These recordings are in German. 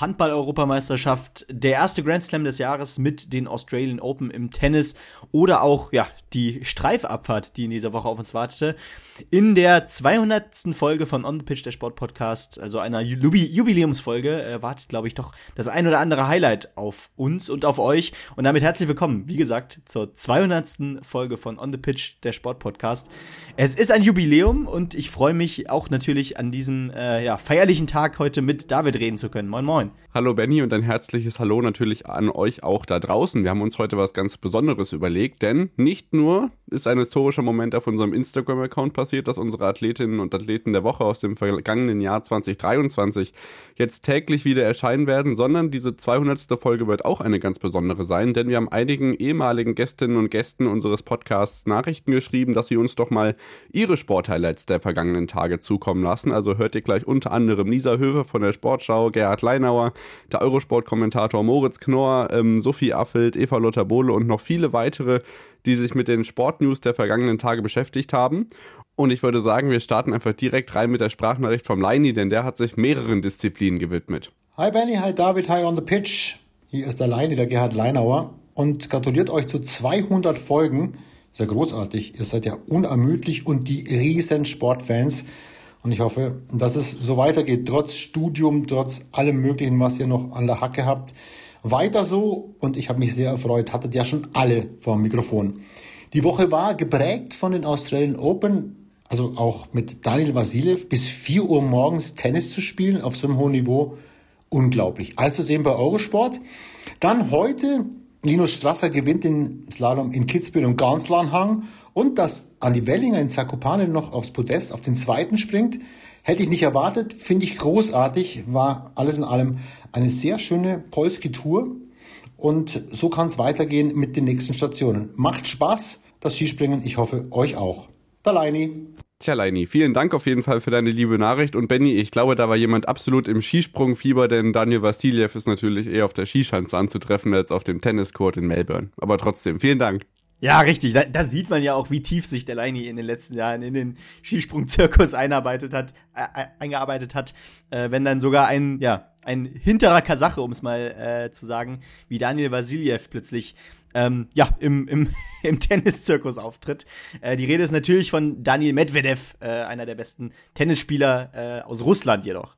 Handball-Europameisterschaft, der erste Grand Slam des Jahres mit den Australian Open im Tennis oder auch ja, die Streifabfahrt, die in dieser Woche auf uns wartete. In der 200. Folge von On the Pitch, der Sportpodcast, also einer Jubi Jubiläumsfolge, äh, wartet, glaube ich, doch das ein oder andere Highlight auf uns und auf euch. Und damit herzlich willkommen, wie gesagt, zur 200. Folge von On the Pitch, der Sportpodcast. Es ist ein Jubiläum und ich freue mich auch natürlich an diesem äh, ja, feierlichen Tag heute mit David reden zu können. Moin, moin. Moin. Hallo Benny und ein herzliches Hallo natürlich an euch auch da draußen. Wir haben uns heute was ganz Besonderes überlegt, denn nicht nur ist ein historischer Moment auf unserem Instagram-Account passiert, dass unsere Athletinnen und Athleten der Woche aus dem vergangenen Jahr 2023 jetzt täglich wieder erscheinen werden, sondern diese 200. Folge wird auch eine ganz besondere sein, denn wir haben einigen ehemaligen Gästinnen und Gästen unseres Podcasts Nachrichten geschrieben, dass sie uns doch mal ihre Sporthighlights der vergangenen Tage zukommen lassen. Also hört ihr gleich unter anderem Lisa Höfer von der Sportschau, Gerhard Leinauer, der Eurosport-Kommentator Moritz Knorr, ähm, Sophie Affelt, Eva Lotter Bohle und noch viele weitere, die sich mit den Sportnews der vergangenen Tage beschäftigt haben. Und ich würde sagen, wir starten einfach direkt rein mit der Sprachnachricht vom Leini, denn der hat sich mehreren Disziplinen gewidmet. Hi Benny, hi David, hi on the pitch. Hier ist der Leini, der Gerhard Leinauer und gratuliert euch zu 200 Folgen. Sehr großartig. Ihr seid ja unermüdlich und die riesen Sportfans. Und ich hoffe, dass es so weitergeht, trotz Studium, trotz allem Möglichen, was ihr noch an der Hacke habt. Weiter so und ich habe mich sehr erfreut, hattet ja schon alle vor dem Mikrofon. Die Woche war geprägt von den Australian Open, also auch mit Daniel Vasilev bis 4 Uhr morgens Tennis zu spielen auf so einem hohen Niveau. Unglaublich. Also sehen bei Eurosport. Dann heute, Linus Strasser gewinnt den Slalom in Kitzbühel und Ganslanhang und dass Andi Wellinger in Zakopane noch aufs Podest auf den zweiten springt, hätte ich nicht erwartet. Finde ich großartig. War alles in allem eine sehr schöne Polski-Tour. Und so kann es weitergehen mit den nächsten Stationen. Macht Spaß, das Skispringen. Ich hoffe, euch auch. Der Leini. Tja, Leini, vielen Dank auf jeden Fall für deine liebe Nachricht. Und Benny, ich glaube, da war jemand absolut im Skisprungfieber, denn Daniel Vassiljev ist natürlich eher auf der Skischanze anzutreffen als auf dem Tenniscourt in Melbourne. Aber trotzdem, vielen Dank. Ja, richtig. Da, da, sieht man ja auch, wie tief sich der Leini in den letzten Jahren in den Skisprungzirkus einarbeitet hat, äh, äh, eingearbeitet hat. Äh, wenn dann sogar ein, ja, ein hinterer Kasache, um es mal äh, zu sagen, wie Daniel Vasiljev plötzlich ähm, ja, im, im, im Tenniszirkus auftritt. Äh, die Rede ist natürlich von Daniel Medvedev, äh, einer der besten Tennisspieler aus Russland jedoch.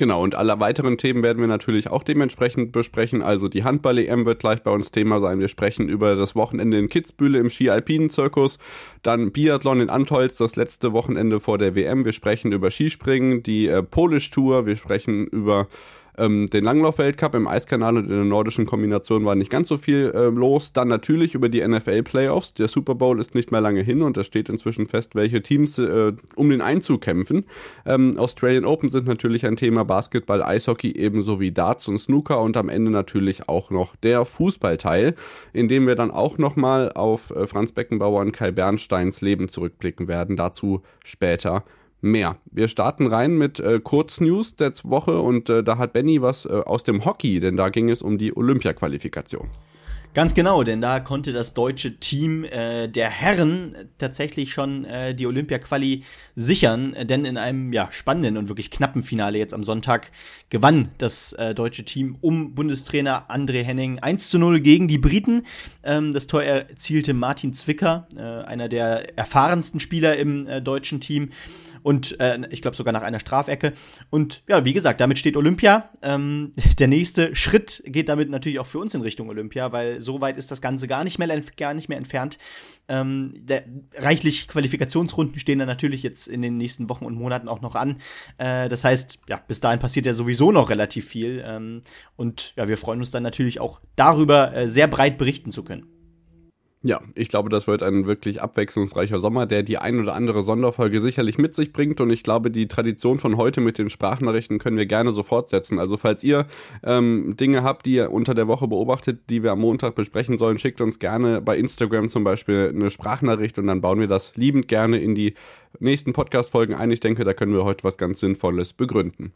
Genau, und alle weiteren Themen werden wir natürlich auch dementsprechend besprechen. Also die Handball-EM wird gleich bei uns Thema sein. Wir sprechen über das Wochenende in Kitzbühel im Ski-Alpinen-Zirkus. Dann Biathlon in Antolz, das letzte Wochenende vor der WM. Wir sprechen über Skispringen, die äh, Polish-Tour. Wir sprechen über ähm, den Langlauf-Weltcup im Eiskanal und in der nordischen Kombination war nicht ganz so viel äh, los. Dann natürlich über die NFL-Playoffs. Der Super Bowl ist nicht mehr lange hin und es steht inzwischen fest, welche Teams äh, um den Einzug kämpfen. Ähm, Australian Open sind natürlich ein Thema, Basketball, Eishockey ebenso wie Darts und Snooker und am Ende natürlich auch noch der Fußballteil, in dem wir dann auch nochmal auf äh, Franz Beckenbauer und Kai Bernsteins Leben zurückblicken werden. Dazu später mehr. Wir starten rein mit äh, Kurznews der Woche und äh, da hat Benny was äh, aus dem Hockey, denn da ging es um die Olympia-Qualifikation. Ganz genau, denn da konnte das deutsche Team äh, der Herren tatsächlich schon äh, die Olympia-Quali sichern, denn in einem ja, spannenden und wirklich knappen Finale jetzt am Sonntag gewann das äh, deutsche Team um Bundestrainer André Henning 1 zu 0 gegen die Briten. Ähm, das Tor erzielte Martin Zwicker, äh, einer der erfahrensten Spieler im äh, deutschen Team und äh, ich glaube sogar nach einer Strafecke. Und ja, wie gesagt, damit steht Olympia. Ähm, der nächste Schritt geht damit natürlich auch für uns in Richtung Olympia, weil so weit ist das Ganze gar nicht mehr, gar nicht mehr entfernt. Ähm, der, reichlich Qualifikationsrunden stehen dann natürlich jetzt in den nächsten Wochen und Monaten auch noch an. Äh, das heißt, ja, bis dahin passiert ja sowieso noch relativ viel. Ähm, und ja, wir freuen uns dann natürlich auch darüber, äh, sehr breit berichten zu können. Ja, ich glaube, das wird ein wirklich abwechslungsreicher Sommer, der die ein oder andere Sonderfolge sicherlich mit sich bringt. Und ich glaube, die Tradition von heute mit den Sprachnachrichten können wir gerne so fortsetzen. Also falls ihr ähm, Dinge habt, die ihr unter der Woche beobachtet, die wir am Montag besprechen sollen, schickt uns gerne bei Instagram zum Beispiel eine Sprachnachricht und dann bauen wir das liebend gerne in die nächsten Podcast-Folgen ein. Ich denke, da können wir heute was ganz Sinnvolles begründen.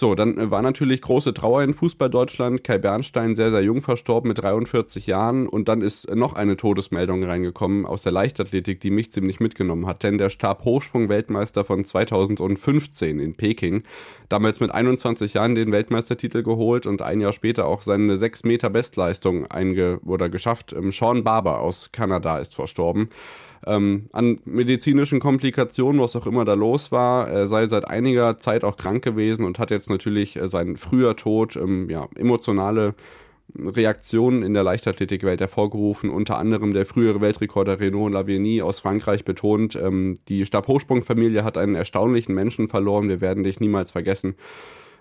So, dann äh, war natürlich große Trauer in Fußball Deutschland. Kai Bernstein sehr, sehr jung verstorben mit 43 Jahren. Und dann ist noch eine Todesmeldung reingekommen aus der Leichtathletik, die mich ziemlich mitgenommen hat. Denn der Stabhochsprung-Weltmeister von 2015 in Peking, damals mit 21 Jahren den Weltmeistertitel geholt und ein Jahr später auch seine 6 Meter Bestleistung einge oder geschafft. Ähm, Sean Barber aus Kanada ist verstorben ähm, an medizinischen Komplikationen, was auch immer da los war. Er sei seit einiger Zeit auch krank gewesen und hat jetzt natürlich äh, seinen früher Tod, ähm, ja, emotionale Reaktionen in der Leichtathletikwelt hervorgerufen. Unter anderem der frühere Weltrekorder Renaud Lavigny aus Frankreich betont, ähm, die Stabhochsprungfamilie hat einen erstaunlichen Menschen verloren. Wir werden dich niemals vergessen.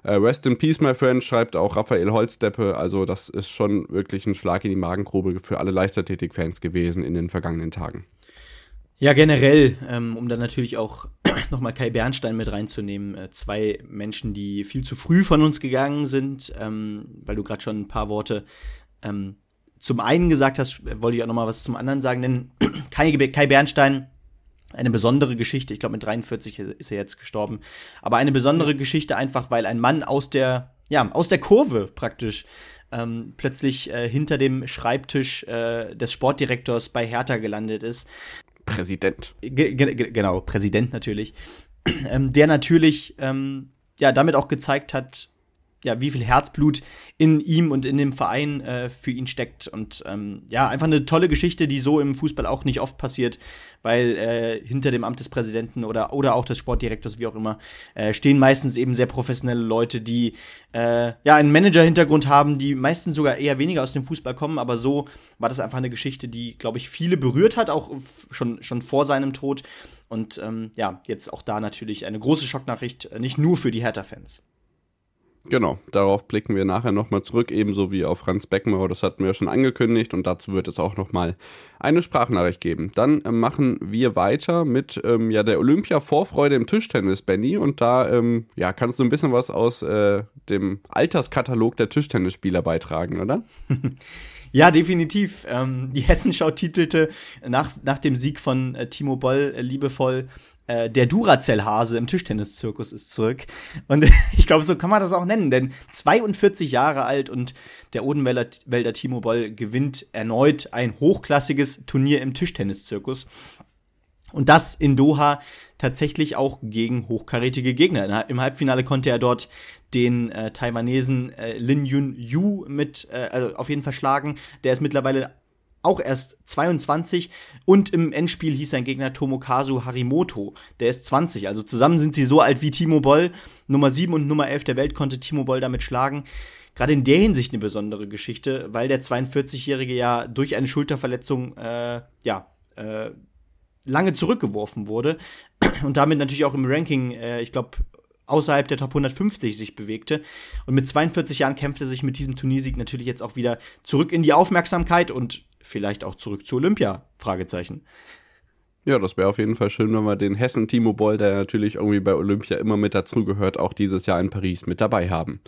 Äh, Rest in Peace, my friend, schreibt auch Raphael Holzdeppe. Also das ist schon wirklich ein Schlag in die Magengrube für alle Leichtathletik-Fans gewesen in den vergangenen Tagen. Ja, generell, ähm, um dann natürlich auch nochmal Kai Bernstein mit reinzunehmen, äh, zwei Menschen, die viel zu früh von uns gegangen sind, ähm, weil du gerade schon ein paar Worte ähm, zum einen gesagt hast, wollte ich auch nochmal was zum anderen sagen, denn Kai, Kai Bernstein, eine besondere Geschichte, ich glaube mit 43 ist er jetzt gestorben, aber eine besondere Geschichte einfach, weil ein Mann aus der, ja, aus der Kurve praktisch ähm, plötzlich äh, hinter dem Schreibtisch äh, des Sportdirektors bei Hertha gelandet ist. Präsident. G genau, Präsident natürlich. Ähm, der natürlich ähm, ja damit auch gezeigt hat, ja, wie viel Herzblut in ihm und in dem Verein äh, für ihn steckt. Und ähm, ja, einfach eine tolle Geschichte, die so im Fußball auch nicht oft passiert, weil äh, hinter dem Amt des Präsidenten oder, oder auch des Sportdirektors, wie auch immer, äh, stehen meistens eben sehr professionelle Leute, die äh, ja einen Manager-Hintergrund haben, die meistens sogar eher weniger aus dem Fußball kommen. Aber so war das einfach eine Geschichte, die, glaube ich, viele berührt hat, auch schon, schon vor seinem Tod. Und ähm, ja, jetzt auch da natürlich eine große Schocknachricht, äh, nicht nur für die Hertha-Fans. Genau, darauf blicken wir nachher nochmal zurück, ebenso wie auf Franz Beckenbauer, das hatten wir schon angekündigt und dazu wird es auch nochmal eine Sprachnachricht geben. Dann äh, machen wir weiter mit ähm, ja, der Olympia-Vorfreude im Tischtennis, Benny, und da ähm, ja, kannst du ein bisschen was aus äh, dem Alterskatalog der Tischtennisspieler beitragen, oder? Ja, definitiv. Ähm, die Hessenschau titelte nach, nach dem Sieg von äh, Timo Boll äh, liebevoll äh, der Duracell-Hase im Tischtenniszirkus ist zurück. Und ich glaube, so kann man das auch nennen, denn 42 Jahre alt und der Odenwälder Timo Boll gewinnt erneut ein hochklassiges Turnier im Tischtenniszirkus. Und das in Doha tatsächlich auch gegen hochkarätige Gegner. Im Halbfinale konnte er dort den äh, Taiwanesen äh, Lin Yun Yu mit äh, also auf jeden Fall schlagen. Der ist mittlerweile auch erst 22 und im Endspiel hieß sein Gegner Tomokazu Harimoto, der ist 20, also zusammen sind sie so alt wie Timo Boll, Nummer 7 und Nummer 11 der Welt konnte Timo Boll damit schlagen. Gerade in der Hinsicht eine besondere Geschichte, weil der 42-Jährige ja durch eine Schulterverletzung äh, ja äh, lange zurückgeworfen wurde. Und damit natürlich auch im Ranking, äh, ich glaube, außerhalb der Top 150 sich bewegte. Und mit 42 Jahren kämpfte sich mit diesem Turniersieg natürlich jetzt auch wieder zurück in die Aufmerksamkeit und vielleicht auch zurück zu Olympia? Fragezeichen. Ja, das wäre auf jeden Fall schön, wenn wir den Hessen Timo Boll, der natürlich irgendwie bei Olympia immer mit dazugehört, auch dieses Jahr in Paris mit dabei haben.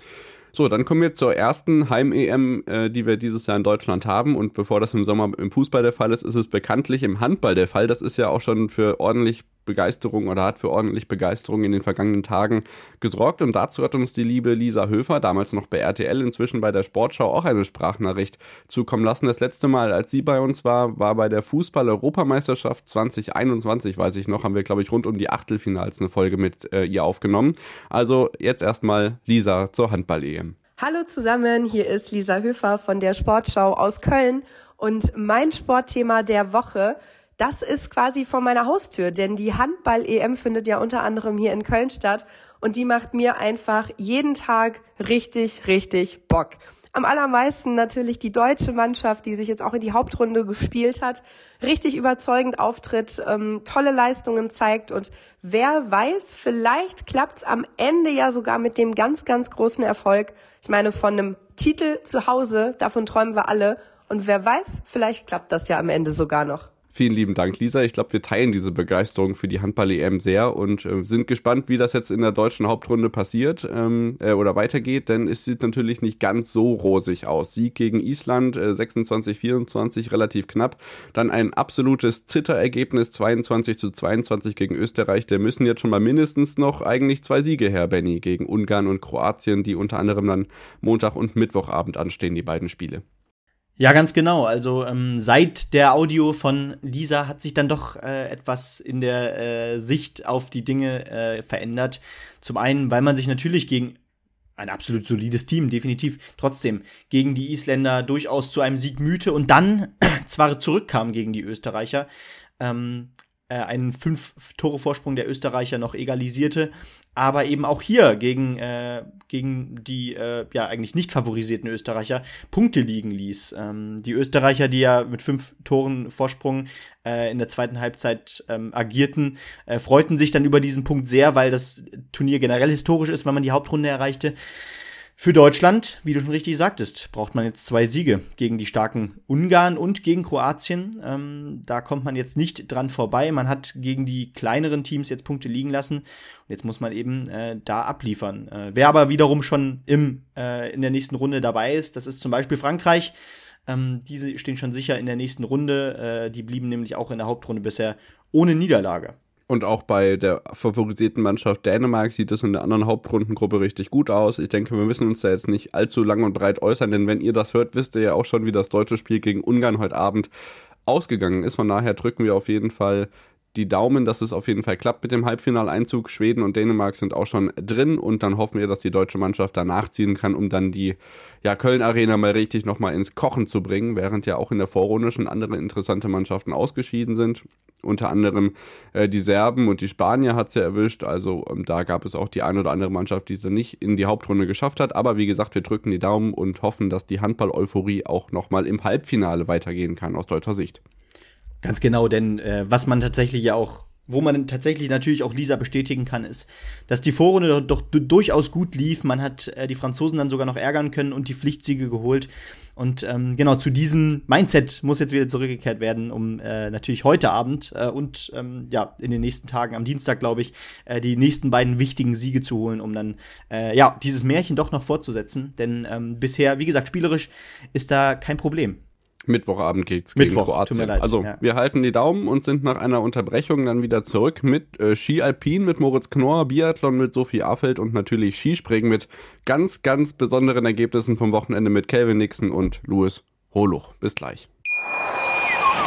So, dann kommen wir zur ersten Heim-EM, äh, die wir dieses Jahr in Deutschland haben. Und bevor das im Sommer im Fußball der Fall ist, ist es bekanntlich im Handball der Fall. Das ist ja auch schon für ordentlich Begeisterung oder hat für ordentlich Begeisterung in den vergangenen Tagen gesorgt. Und dazu hat uns die liebe Lisa Höfer, damals noch bei RTL, inzwischen bei der Sportschau, auch eine Sprachnachricht zukommen lassen. Das letzte Mal, als sie bei uns war, war bei der Fußball-Europameisterschaft 2021, weiß ich noch, haben wir, glaube ich, rund um die Achtelfinals eine Folge mit äh, ihr aufgenommen. Also jetzt erstmal Lisa zur Handball-EM. Hallo zusammen, hier ist Lisa Höfer von der Sportschau aus Köln und mein Sportthema der Woche das ist quasi vor meiner Haustür, denn die Handball-EM findet ja unter anderem hier in Köln statt und die macht mir einfach jeden Tag richtig, richtig Bock. Am allermeisten natürlich die deutsche Mannschaft, die sich jetzt auch in die Hauptrunde gespielt hat, richtig überzeugend auftritt, ähm, tolle Leistungen zeigt und wer weiß, vielleicht klappt's am Ende ja sogar mit dem ganz, ganz großen Erfolg. Ich meine, von einem Titel zu Hause, davon träumen wir alle Und wer weiß, vielleicht klappt das ja am Ende sogar noch. Vielen lieben Dank, Lisa. Ich glaube, wir teilen diese Begeisterung für die Handball-EM sehr und äh, sind gespannt, wie das jetzt in der deutschen Hauptrunde passiert ähm, äh, oder weitergeht, denn es sieht natürlich nicht ganz so rosig aus. Sieg gegen Island äh, 26-24, relativ knapp. Dann ein absolutes Zitterergebnis 22 zu 22 gegen Österreich. Der müssen jetzt schon mal mindestens noch eigentlich zwei Siege her, Benny, gegen Ungarn und Kroatien, die unter anderem dann Montag und Mittwochabend anstehen, die beiden Spiele. Ja, ganz genau. Also ähm, seit der Audio von Lisa hat sich dann doch äh, etwas in der äh, Sicht auf die Dinge äh, verändert. Zum einen, weil man sich natürlich gegen ein absolut solides Team, definitiv, trotzdem gegen die Isländer durchaus zu einem Sieg mühte und dann zwar zurückkam gegen die Österreicher, ähm, äh, einen fünf Tore Vorsprung der Österreicher noch egalisierte, aber eben auch hier gegen, äh, gegen die äh, ja eigentlich nicht favorisierten Österreicher Punkte liegen ließ. Ähm, die Österreicher, die ja mit fünf Toren Vorsprung äh, in der zweiten Halbzeit ähm, agierten, äh, freuten sich dann über diesen Punkt sehr, weil das Turnier generell historisch ist, weil man die Hauptrunde erreichte. Für Deutschland, wie du schon richtig sagtest, braucht man jetzt zwei Siege gegen die starken Ungarn und gegen Kroatien. Ähm, da kommt man jetzt nicht dran vorbei. Man hat gegen die kleineren Teams jetzt Punkte liegen lassen. Und jetzt muss man eben äh, da abliefern. Äh, wer aber wiederum schon im, äh, in der nächsten Runde dabei ist, das ist zum Beispiel Frankreich. Ähm, diese stehen schon sicher in der nächsten Runde. Äh, die blieben nämlich auch in der Hauptrunde bisher ohne Niederlage. Und auch bei der favorisierten Mannschaft Dänemark sieht es in der anderen Hauptrundengruppe richtig gut aus. Ich denke, wir müssen uns da jetzt nicht allzu lang und breit äußern, denn wenn ihr das hört, wisst ihr ja auch schon, wie das deutsche Spiel gegen Ungarn heute Abend ausgegangen ist. Von daher drücken wir auf jeden Fall die Daumen, dass es auf jeden Fall klappt mit dem Halbfinaleinzug. Schweden und Dänemark sind auch schon drin und dann hoffen wir, dass die deutsche Mannschaft da nachziehen kann, um dann die ja, Köln-Arena mal richtig nochmal ins Kochen zu bringen, während ja auch in der Vorrunde schon andere interessante Mannschaften ausgeschieden sind. Unter anderem äh, die Serben und die Spanier hat es ja erwischt. Also ähm, da gab es auch die eine oder andere Mannschaft, die es dann nicht in die Hauptrunde geschafft hat. Aber wie gesagt, wir drücken die Daumen und hoffen, dass die Handball-Euphorie auch nochmal im Halbfinale weitergehen kann aus deutscher Sicht. Ganz genau, denn äh, was man tatsächlich ja auch, wo man tatsächlich natürlich auch Lisa bestätigen kann, ist, dass die Vorrunde doch, doch durchaus gut lief. Man hat äh, die Franzosen dann sogar noch ärgern können und die Pflichtsiege geholt. Und ähm, genau zu diesem Mindset muss jetzt wieder zurückgekehrt werden, um äh, natürlich heute Abend äh, und ähm, ja in den nächsten Tagen, am Dienstag glaube ich, äh, die nächsten beiden wichtigen Siege zu holen, um dann äh, ja dieses Märchen doch noch fortzusetzen. Denn ähm, bisher, wie gesagt, spielerisch ist da kein Problem. Mittwochabend geht's gegen Mittwoch, Kroatien. also ja. wir halten die Daumen und sind nach einer Unterbrechung dann wieder zurück mit äh, Ski Alpin mit Moritz Knorr, Biathlon mit Sophie Affeld und natürlich Skispringen mit ganz, ganz besonderen Ergebnissen vom Wochenende mit Calvin Nixon und Louis Holuch. Bis gleich.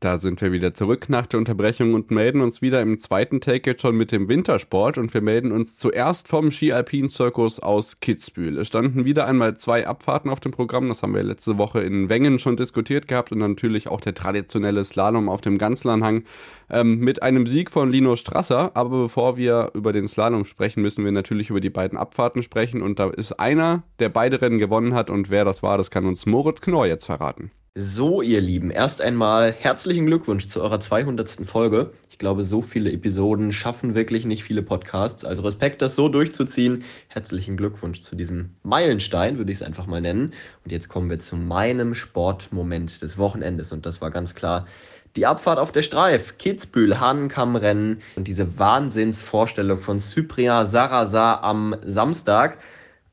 Da sind wir wieder zurück nach der Unterbrechung und melden uns wieder im zweiten Take jetzt schon mit dem Wintersport und wir melden uns zuerst vom Ski Alpin Zirkus aus Kitzbühel. Es standen wieder einmal zwei Abfahrten auf dem Programm, das haben wir letzte Woche in Wengen schon diskutiert gehabt und natürlich auch der traditionelle Slalom auf dem Ganzlanhang ähm, mit einem Sieg von Lino Strasser. Aber bevor wir über den Slalom sprechen, müssen wir natürlich über die beiden Abfahrten sprechen und da ist einer, der beide Rennen gewonnen hat und wer das war, das kann uns Moritz Knorr jetzt verraten. So, ihr Lieben, erst einmal herzlichen Glückwunsch zu eurer 200. Folge. Ich glaube, so viele Episoden schaffen wirklich nicht viele Podcasts. Also Respekt, das so durchzuziehen. Herzlichen Glückwunsch zu diesem Meilenstein, würde ich es einfach mal nennen. Und jetzt kommen wir zu meinem Sportmoment des Wochenendes. Und das war ganz klar die Abfahrt auf der Streif. Kitzbühel, Hahnenkammrennen und diese Wahnsinnsvorstellung von Cyprien Sarrazar am Samstag.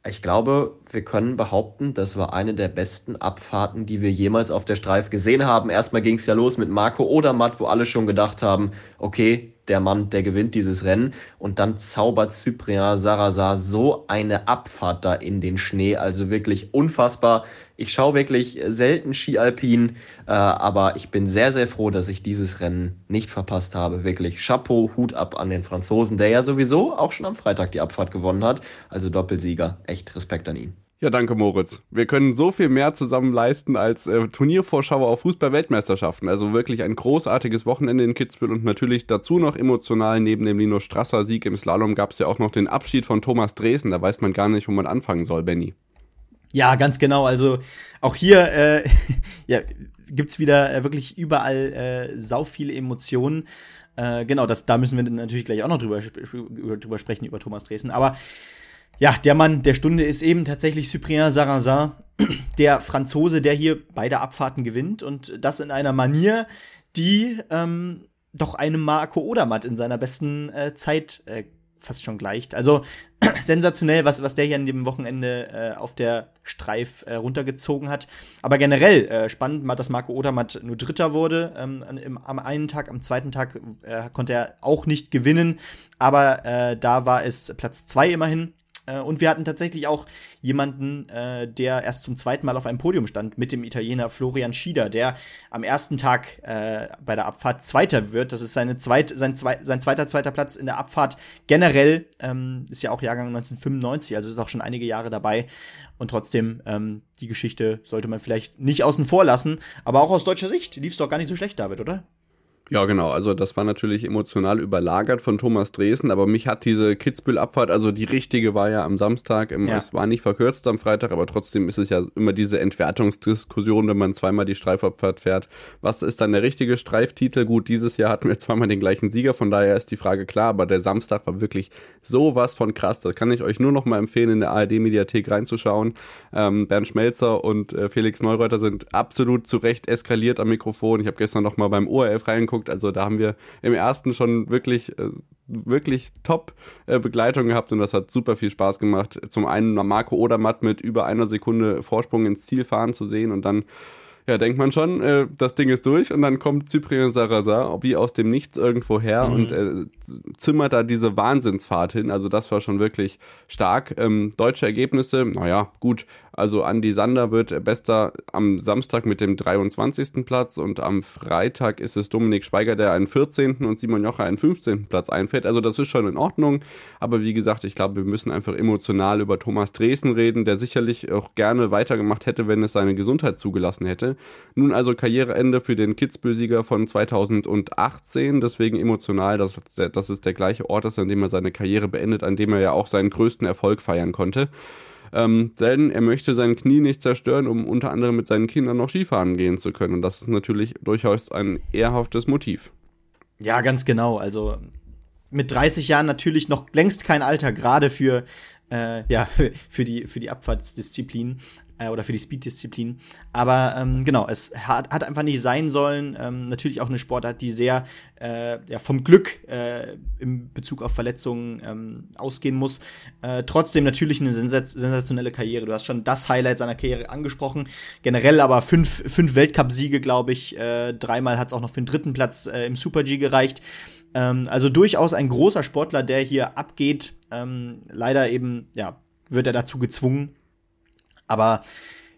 Ich glaube, wir können behaupten, das war eine der besten Abfahrten, die wir jemals auf der Streif gesehen haben. Erstmal ging es ja los mit Marco Odermatt, wo alle schon gedacht haben, okay, der Mann, der gewinnt dieses Rennen. Und dann zaubert Cyprien Sarrazar so eine Abfahrt da in den Schnee. Also wirklich unfassbar. Ich schaue wirklich selten Ski Alpin, äh, aber ich bin sehr, sehr froh, dass ich dieses Rennen nicht verpasst habe. Wirklich Chapeau, Hut ab an den Franzosen, der ja sowieso auch schon am Freitag die Abfahrt gewonnen hat. Also Doppelsieger. Echt Respekt an ihn. Ja, danke Moritz. Wir können so viel mehr zusammen leisten als äh, Turniervorschau auf Fußball-Weltmeisterschaften. Also wirklich ein großartiges Wochenende in Kitzbühel und natürlich dazu noch emotional. Neben dem Lino Strasser Sieg im Slalom gab es ja auch noch den Abschied von Thomas Dresen. Da weiß man gar nicht, wo man anfangen soll, Benny. Ja, ganz genau. Also auch hier äh, ja, gibt's wieder äh, wirklich überall äh, sau viele Emotionen. Äh, genau, das, da müssen wir natürlich gleich auch noch drüber, drüber sprechen, über Thomas Dresen. Aber ja, der Mann der Stunde ist eben tatsächlich Cyprien Sarrazin, der Franzose, der hier beide Abfahrten gewinnt und das in einer Manier, die ähm, doch einem Marco Odermatt in seiner besten äh, Zeit äh, fast schon gleicht. Also sensationell, was, was der hier an dem Wochenende äh, auf der Streif äh, runtergezogen hat. Aber generell äh, spannend, dass Marco Odermatt nur Dritter wurde. Ähm, im, am einen Tag, am zweiten Tag äh, konnte er auch nicht gewinnen, aber äh, da war es Platz zwei immerhin. Äh, und wir hatten tatsächlich auch jemanden, äh, der erst zum zweiten Mal auf einem Podium stand, mit dem Italiener Florian Schieder, der am ersten Tag äh, bei der Abfahrt Zweiter wird. Das ist seine zweit, sein, zwei, sein zweiter, zweiter Platz in der Abfahrt. Generell ähm, ist ja auch Jahrgang 1995, also ist auch schon einige Jahre dabei. Und trotzdem, ähm, die Geschichte sollte man vielleicht nicht außen vor lassen. Aber auch aus deutscher Sicht lief es doch gar nicht so schlecht, David, oder? Ja, genau. Also das war natürlich emotional überlagert von Thomas Dresen, aber mich hat diese Kitzbühel-Abfahrt, also die richtige war ja am Samstag, ja. es war nicht verkürzt am Freitag, aber trotzdem ist es ja immer diese Entwertungsdiskussion, wenn man zweimal die Streifabfahrt fährt. Was ist dann der richtige Streiftitel? Gut, dieses Jahr hatten wir zweimal den gleichen Sieger, von daher ist die Frage klar, aber der Samstag war wirklich sowas von krass. Das kann ich euch nur noch mal empfehlen, in der ARD-Mediathek reinzuschauen. Ähm, Bernd Schmelzer und äh, Felix Neureuter sind absolut zu Recht eskaliert am Mikrofon. Ich habe gestern noch mal beim ORF reingeguckt angeguckt. Also da haben wir im ersten schon wirklich, äh, wirklich top äh, Begleitung gehabt und das hat super viel Spaß gemacht. Zum einen Marco Odermatt mit über einer Sekunde Vorsprung ins Ziel fahren zu sehen und dann ja, denkt man schon, äh, das Ding ist durch und dann kommt Cyprien Sarrazin wie aus dem Nichts irgendwo her mhm. und äh, zimmert da diese Wahnsinnsfahrt hin. Also das war schon wirklich stark. Ähm, deutsche Ergebnisse, naja, gut. Also Andy Sander wird bester am Samstag mit dem 23. Platz und am Freitag ist es Dominik Schweiger, der einen 14. und Simon Jocher einen 15. Platz einfällt. Also das ist schon in Ordnung. Aber wie gesagt, ich glaube, wir müssen einfach emotional über Thomas Dresden reden, der sicherlich auch gerne weitergemacht hätte, wenn es seine Gesundheit zugelassen hätte. Nun also Karriereende für den Kitzbühel-Sieger von 2018. Deswegen emotional, dass, dass es der gleiche Ort ist, an dem er seine Karriere beendet, an dem er ja auch seinen größten Erfolg feiern konnte. Ähm, denn er möchte sein Knie nicht zerstören, um unter anderem mit seinen Kindern noch Skifahren gehen zu können. Und das ist natürlich durchaus ein ehrhaftes Motiv. Ja, ganz genau. Also mit 30 Jahren natürlich noch längst kein Alter, gerade für, äh, ja, für die, für die Abfahrtsdisziplin äh, oder für die Speed-Disziplin. Aber ähm, genau, es hat, hat einfach nicht sein sollen. Ähm, natürlich auch eine Sportart, die sehr äh, ja, vom Glück äh, im Bezug auf Verletzungen ähm, ausgehen muss. Äh, trotzdem natürlich eine sensationelle Karriere. Du hast schon das Highlight seiner Karriere angesprochen. Generell aber fünf, fünf Weltcup-Siege, glaube ich. Äh, dreimal hat es auch noch für den dritten Platz äh, im Super-G gereicht. Ähm, also durchaus ein großer Sportler, der hier abgeht. Ähm, leider eben, ja, wird er dazu gezwungen, aber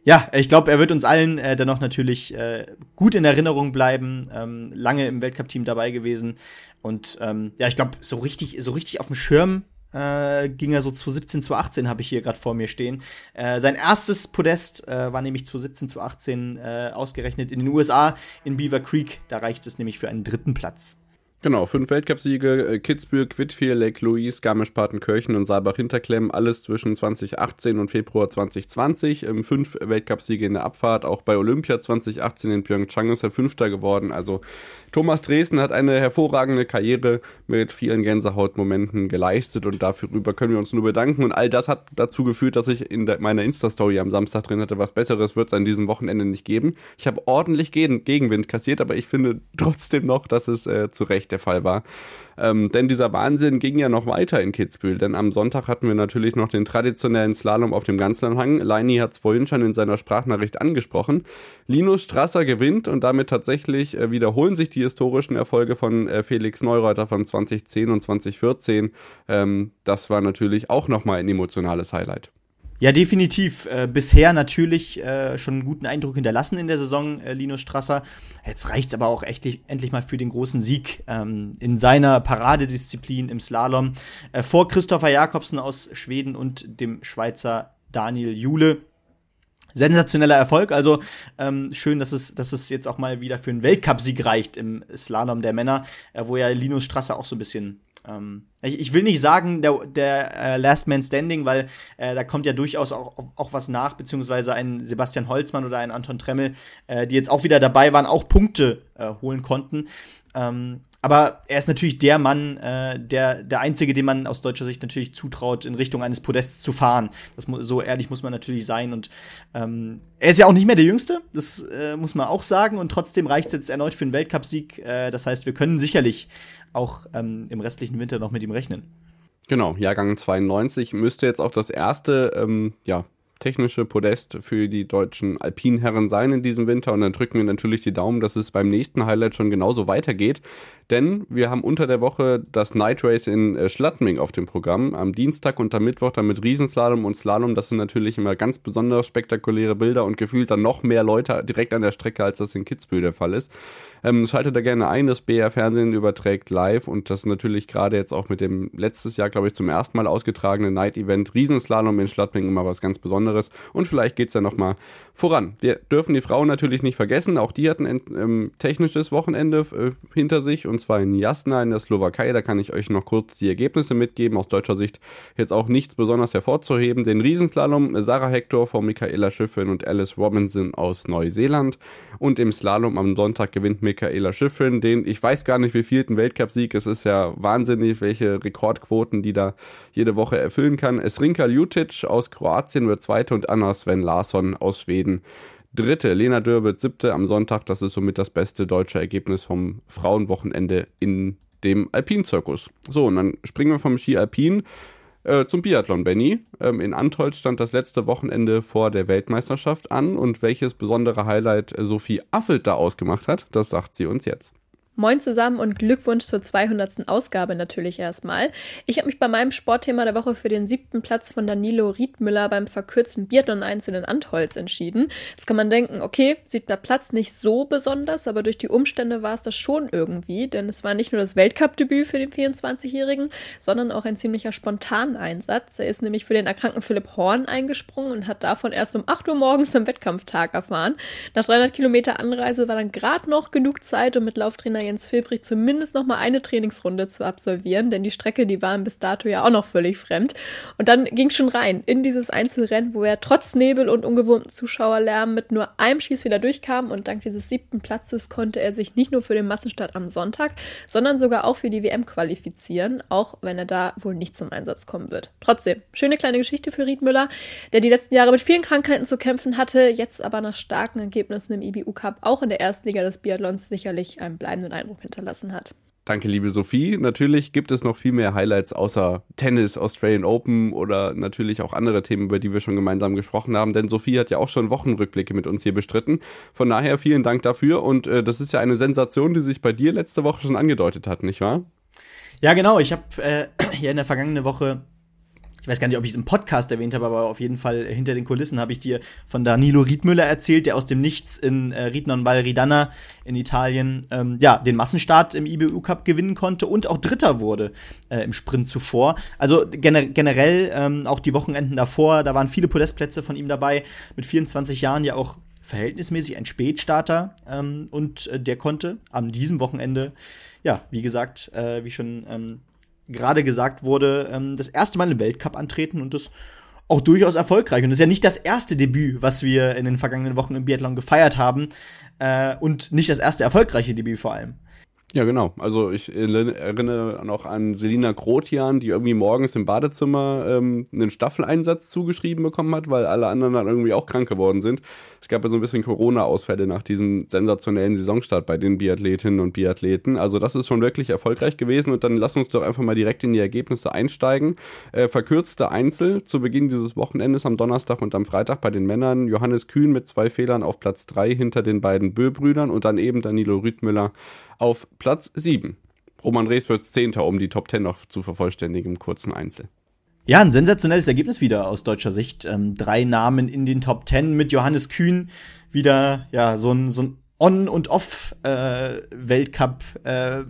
ja, ich glaube, er wird uns allen äh, dennoch natürlich äh, gut in Erinnerung bleiben. Ähm, lange im Weltcup-Team dabei gewesen. Und ähm, ja, ich glaube, so richtig, so richtig auf dem Schirm äh, ging er so 2017, 2018, habe ich hier gerade vor mir stehen. Äh, sein erstes Podest äh, war nämlich 2017, 2018 äh, ausgerechnet in den USA in Beaver Creek. Da reicht es nämlich für einen dritten Platz. Genau, fünf Weltcupsiege, äh, Kitzbühel, Quidfiel, Lake Louise, Garmisch-Partenkirchen und Saalbach-Hinterklemm, alles zwischen 2018 und Februar 2020. Ähm, fünf Weltcupsiege in der Abfahrt, auch bei Olympia 2018 in Pyeongchang ist er Fünfter geworden. Also Thomas Dresden hat eine hervorragende Karriere mit vielen Gänsehautmomenten geleistet und dafür können wir uns nur bedanken. Und all das hat dazu geführt, dass ich in meiner Insta-Story am Samstag drin hatte, was Besseres wird es an diesem Wochenende nicht geben. Ich habe ordentlich Gegenwind kassiert, aber ich finde trotzdem noch, dass es äh, zu Recht echt der Fall war. Ähm, denn dieser Wahnsinn ging ja noch weiter in Kitzbühel, denn am Sonntag hatten wir natürlich noch den traditionellen Slalom auf dem ganzen Hang. Leini hat es vorhin schon in seiner Sprachnachricht angesprochen. Linus Strasser gewinnt und damit tatsächlich äh, wiederholen sich die historischen Erfolge von äh, Felix Neureuter von 2010 und 2014. Ähm, das war natürlich auch nochmal ein emotionales Highlight. Ja, definitiv. Äh, bisher natürlich äh, schon einen guten Eindruck hinterlassen in der Saison, äh, Linus Strasser. Jetzt reicht's aber auch echt, endlich mal für den großen Sieg ähm, in seiner Paradedisziplin im Slalom äh, vor Christopher Jakobsen aus Schweden und dem Schweizer Daniel Jule. Sensationeller Erfolg, also ähm, schön, dass es, dass es jetzt auch mal wieder für einen Weltcupsieg reicht im Slalom der Männer, äh, wo ja Linus Strasser auch so ein bisschen ähm, ich, ich, will nicht sagen, der, der äh, Last Man Standing, weil äh, da kommt ja durchaus auch, auch was nach, beziehungsweise ein Sebastian Holzmann oder ein Anton Tremmel, äh, die jetzt auch wieder dabei waren, auch Punkte äh, holen konnten. Ähm, aber er ist natürlich der Mann, äh, der, der Einzige, dem man aus deutscher Sicht natürlich zutraut, in Richtung eines Podests zu fahren. Das, so ehrlich muss man natürlich sein. Und ähm, er ist ja auch nicht mehr der Jüngste, das äh, muss man auch sagen. Und trotzdem reicht es jetzt erneut für einen Weltcupsieg. Äh, das heißt, wir können sicherlich auch ähm, im restlichen Winter noch mit ihm rechnen. Genau, Jahrgang 92 müsste jetzt auch das erste ähm, ja, technische Podest für die deutschen Alpinherren sein in diesem Winter. Und dann drücken wir natürlich die Daumen, dass es beim nächsten Highlight schon genauso weitergeht. Denn wir haben unter der Woche das Night Race in äh, Schladming auf dem Programm. Am Dienstag und am Mittwoch dann mit Riesenslalom und Slalom. Das sind natürlich immer ganz besonders spektakuläre Bilder und gefühlt dann noch mehr Leute direkt an der Strecke, als das in Kitzbühel der Fall ist. Ähm, schaltet da gerne ein, das BR Fernsehen überträgt live und das natürlich gerade jetzt auch mit dem letztes Jahr, glaube ich, zum ersten Mal ausgetragenen Night Event Riesenslalom in Schladming immer was ganz Besonderes. Und vielleicht geht es ja nochmal voran. Wir dürfen die Frauen natürlich nicht vergessen, auch die hatten ein ähm, technisches Wochenende äh, hinter sich und zwar in Jasna in der Slowakei. Da kann ich euch noch kurz die Ergebnisse mitgeben. Aus deutscher Sicht jetzt auch nichts besonders hervorzuheben. Den Riesenslalom Sarah Hector von Michaela Schiffrin und Alice Robinson aus Neuseeland und im Slalom am Sonntag gewinnt Michaela Schiffrin den, ich weiß gar nicht wie vielten Weltcupsieg. Es ist ja wahnsinnig, welche Rekordquoten die da jede Woche erfüllen kann. Esrinka Ljutic aus Kroatien wird Zweite und Anna Sven Larsson aus Schweden Dritte. Lena Dürr wird Siebte am Sonntag. Das ist somit das beste deutsche Ergebnis vom Frauenwochenende in dem Alpinzirkus. So, und dann springen wir vom Ski Alpin äh, zum Biathlon, Benny. Ähm, in Antolz stand das letzte Wochenende vor der Weltmeisterschaft an und welches besondere Highlight Sophie Affelt da ausgemacht hat, das sagt sie uns jetzt. Moin zusammen und Glückwunsch zur 200. Ausgabe natürlich erstmal. Ich habe mich bei meinem Sportthema der Woche für den siebten Platz von Danilo Riedmüller beim verkürzten Biathlon 1 in Antholz entschieden. Jetzt kann man denken, okay, siebter Platz nicht so besonders, aber durch die Umstände war es das schon irgendwie, denn es war nicht nur das Weltcup-Debüt für den 24-Jährigen, sondern auch ein ziemlicher spontaner Einsatz. Er ist nämlich für den erkrankten Philipp Horn eingesprungen und hat davon erst um 8 Uhr morgens am Wettkampftag erfahren. Nach 300 Kilometer Anreise war dann gerade noch genug Zeit, um mit Lauftrainer Jens Filbrich zumindest noch mal eine Trainingsrunde zu absolvieren, denn die Strecke, die waren bis dato ja auch noch völlig fremd. Und dann ging schon rein in dieses Einzelrennen, wo er trotz Nebel und ungewohnten Zuschauerlärm mit nur einem Schieß wieder durchkam und dank dieses siebten Platzes konnte er sich nicht nur für den Massenstart am Sonntag, sondern sogar auch für die WM qualifizieren, auch wenn er da wohl nicht zum Einsatz kommen wird. Trotzdem, schöne kleine Geschichte für Riedmüller, der die letzten Jahre mit vielen Krankheiten zu kämpfen hatte, jetzt aber nach starken Ergebnissen im IBU Cup auch in der ersten Liga des Biathlons sicherlich einen bleibenden Eindruck hinterlassen hat. Danke, liebe Sophie. Natürlich gibt es noch viel mehr Highlights außer Tennis, Australian Open oder natürlich auch andere Themen, über die wir schon gemeinsam gesprochen haben. Denn Sophie hat ja auch schon Wochenrückblicke mit uns hier bestritten. Von daher vielen Dank dafür. Und äh, das ist ja eine Sensation, die sich bei dir letzte Woche schon angedeutet hat, nicht wahr? Ja, genau. Ich habe äh, ja in der vergangenen Woche ich weiß gar nicht, ob ich es im Podcast erwähnt habe, aber auf jeden Fall hinter den Kulissen habe ich dir von Danilo Riedmüller erzählt, der aus dem Nichts in äh, Riednon Valridana in Italien ähm, ja den Massenstart im IBU Cup gewinnen konnte und auch Dritter wurde äh, im Sprint zuvor. Also gener generell ähm, auch die Wochenenden davor, da waren viele Podestplätze von ihm dabei. Mit 24 Jahren ja auch verhältnismäßig ein Spätstarter ähm, und äh, der konnte an diesem Wochenende ja, wie gesagt, äh, wie schon ähm, gerade gesagt wurde, ähm, das erste Mal im Weltcup antreten und das auch durchaus erfolgreich. Und das ist ja nicht das erste Debüt, was wir in den vergangenen Wochen im Biathlon gefeiert haben. Äh, und nicht das erste erfolgreiche Debüt vor allem. Ja, genau. Also ich erinnere noch an Selina Grotian, die irgendwie morgens im Badezimmer ähm, einen Staffeleinsatz zugeschrieben bekommen hat, weil alle anderen dann irgendwie auch krank geworden sind. Es gab ja so ein bisschen Corona-Ausfälle nach diesem sensationellen Saisonstart bei den Biathletinnen und Biathleten. Also das ist schon wirklich erfolgreich gewesen und dann lass uns doch einfach mal direkt in die Ergebnisse einsteigen. Äh, verkürzte Einzel zu Beginn dieses Wochenendes am Donnerstag und am Freitag bei den Männern. Johannes Kühn mit zwei Fehlern auf Platz drei hinter den beiden Bö-Brüdern und dann eben Danilo Rüdmüller auf Platz 7. Roman Rees wird Zehnter, um die Top 10 noch zu vervollständigen im kurzen Einzel. Ja, ein sensationelles Ergebnis wieder aus deutscher Sicht. Ähm, drei Namen in den Top 10 mit Johannes Kühn wieder, ja, so ein, so ein On- und Off-Weltcup. Äh,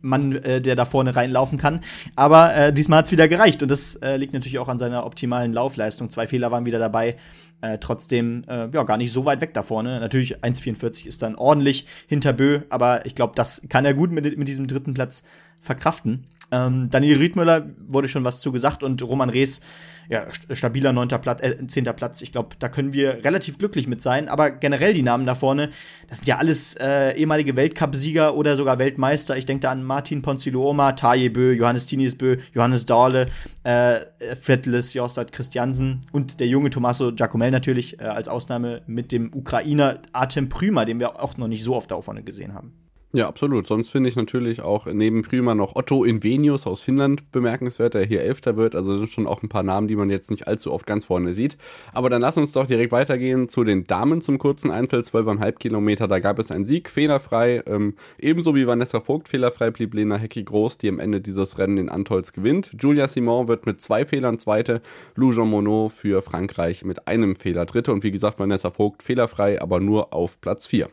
Mann, äh, der da vorne reinlaufen kann. Aber äh, diesmal hat's wieder gereicht und das äh, liegt natürlich auch an seiner optimalen Laufleistung. Zwei Fehler waren wieder dabei. Äh, trotzdem äh, ja gar nicht so weit weg da vorne. Natürlich 1,44 ist dann ordentlich hinter Bö, aber ich glaube, das kann er gut mit, mit diesem dritten Platz verkraften. Ähm, Daniel Riedmüller wurde schon was zu gesagt und Roman Rees ja, stabiler neunter Platz, äh, zehnter Platz. Ich glaube, da können wir relativ glücklich mit sein. Aber generell die Namen da vorne, das sind ja alles äh, ehemalige Weltcupsieger oder sogar Weltmeister. Ich denke da an Martin Ponziluoma, Taje Bö, Johannes Tinisbö, Johannes Dahle, äh, Fredlis, Jostad Christiansen und der junge Tommaso Giacomel natürlich äh, als Ausnahme mit dem Ukrainer Artem Prümer, den wir auch noch nicht so oft da vorne gesehen haben. Ja, absolut. Sonst finde ich natürlich auch neben Prima noch Otto Invenius aus Finnland bemerkenswert, der hier Elfter wird. Also sind schon auch ein paar Namen, die man jetzt nicht allzu oft ganz vorne sieht. Aber dann lass uns doch direkt weitergehen zu den Damen zum kurzen Einzel, 12,5 Kilometer. Da gab es einen Sieg, fehlerfrei. Ähm, ebenso wie Vanessa Vogt fehlerfrei blieb Lena Hecki groß, die am Ende dieses Rennen in Antolz gewinnt. Julia Simon wird mit zwei Fehlern Zweite. Lou Jean Monod für Frankreich mit einem Fehler Dritte. Und wie gesagt, Vanessa Vogt fehlerfrei, aber nur auf Platz 4.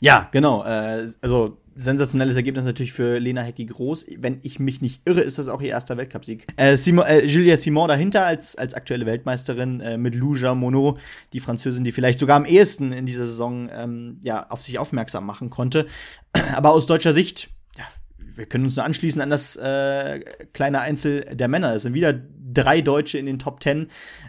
Ja, genau. Äh, also sensationelles Ergebnis natürlich für Lena Hecki groß. Wenn ich mich nicht irre, ist das auch ihr erster Weltcupsieg. Äh, Simon, äh, Julia Simon dahinter als, als aktuelle Weltmeisterin äh, mit Louja Monod, die Französin, die vielleicht sogar am ehesten in dieser Saison ähm, ja, auf sich aufmerksam machen konnte. Aber aus deutscher Sicht, ja, wir können uns nur anschließen an das äh, kleine Einzel der Männer. Es sind wieder drei Deutsche in den Top Ten.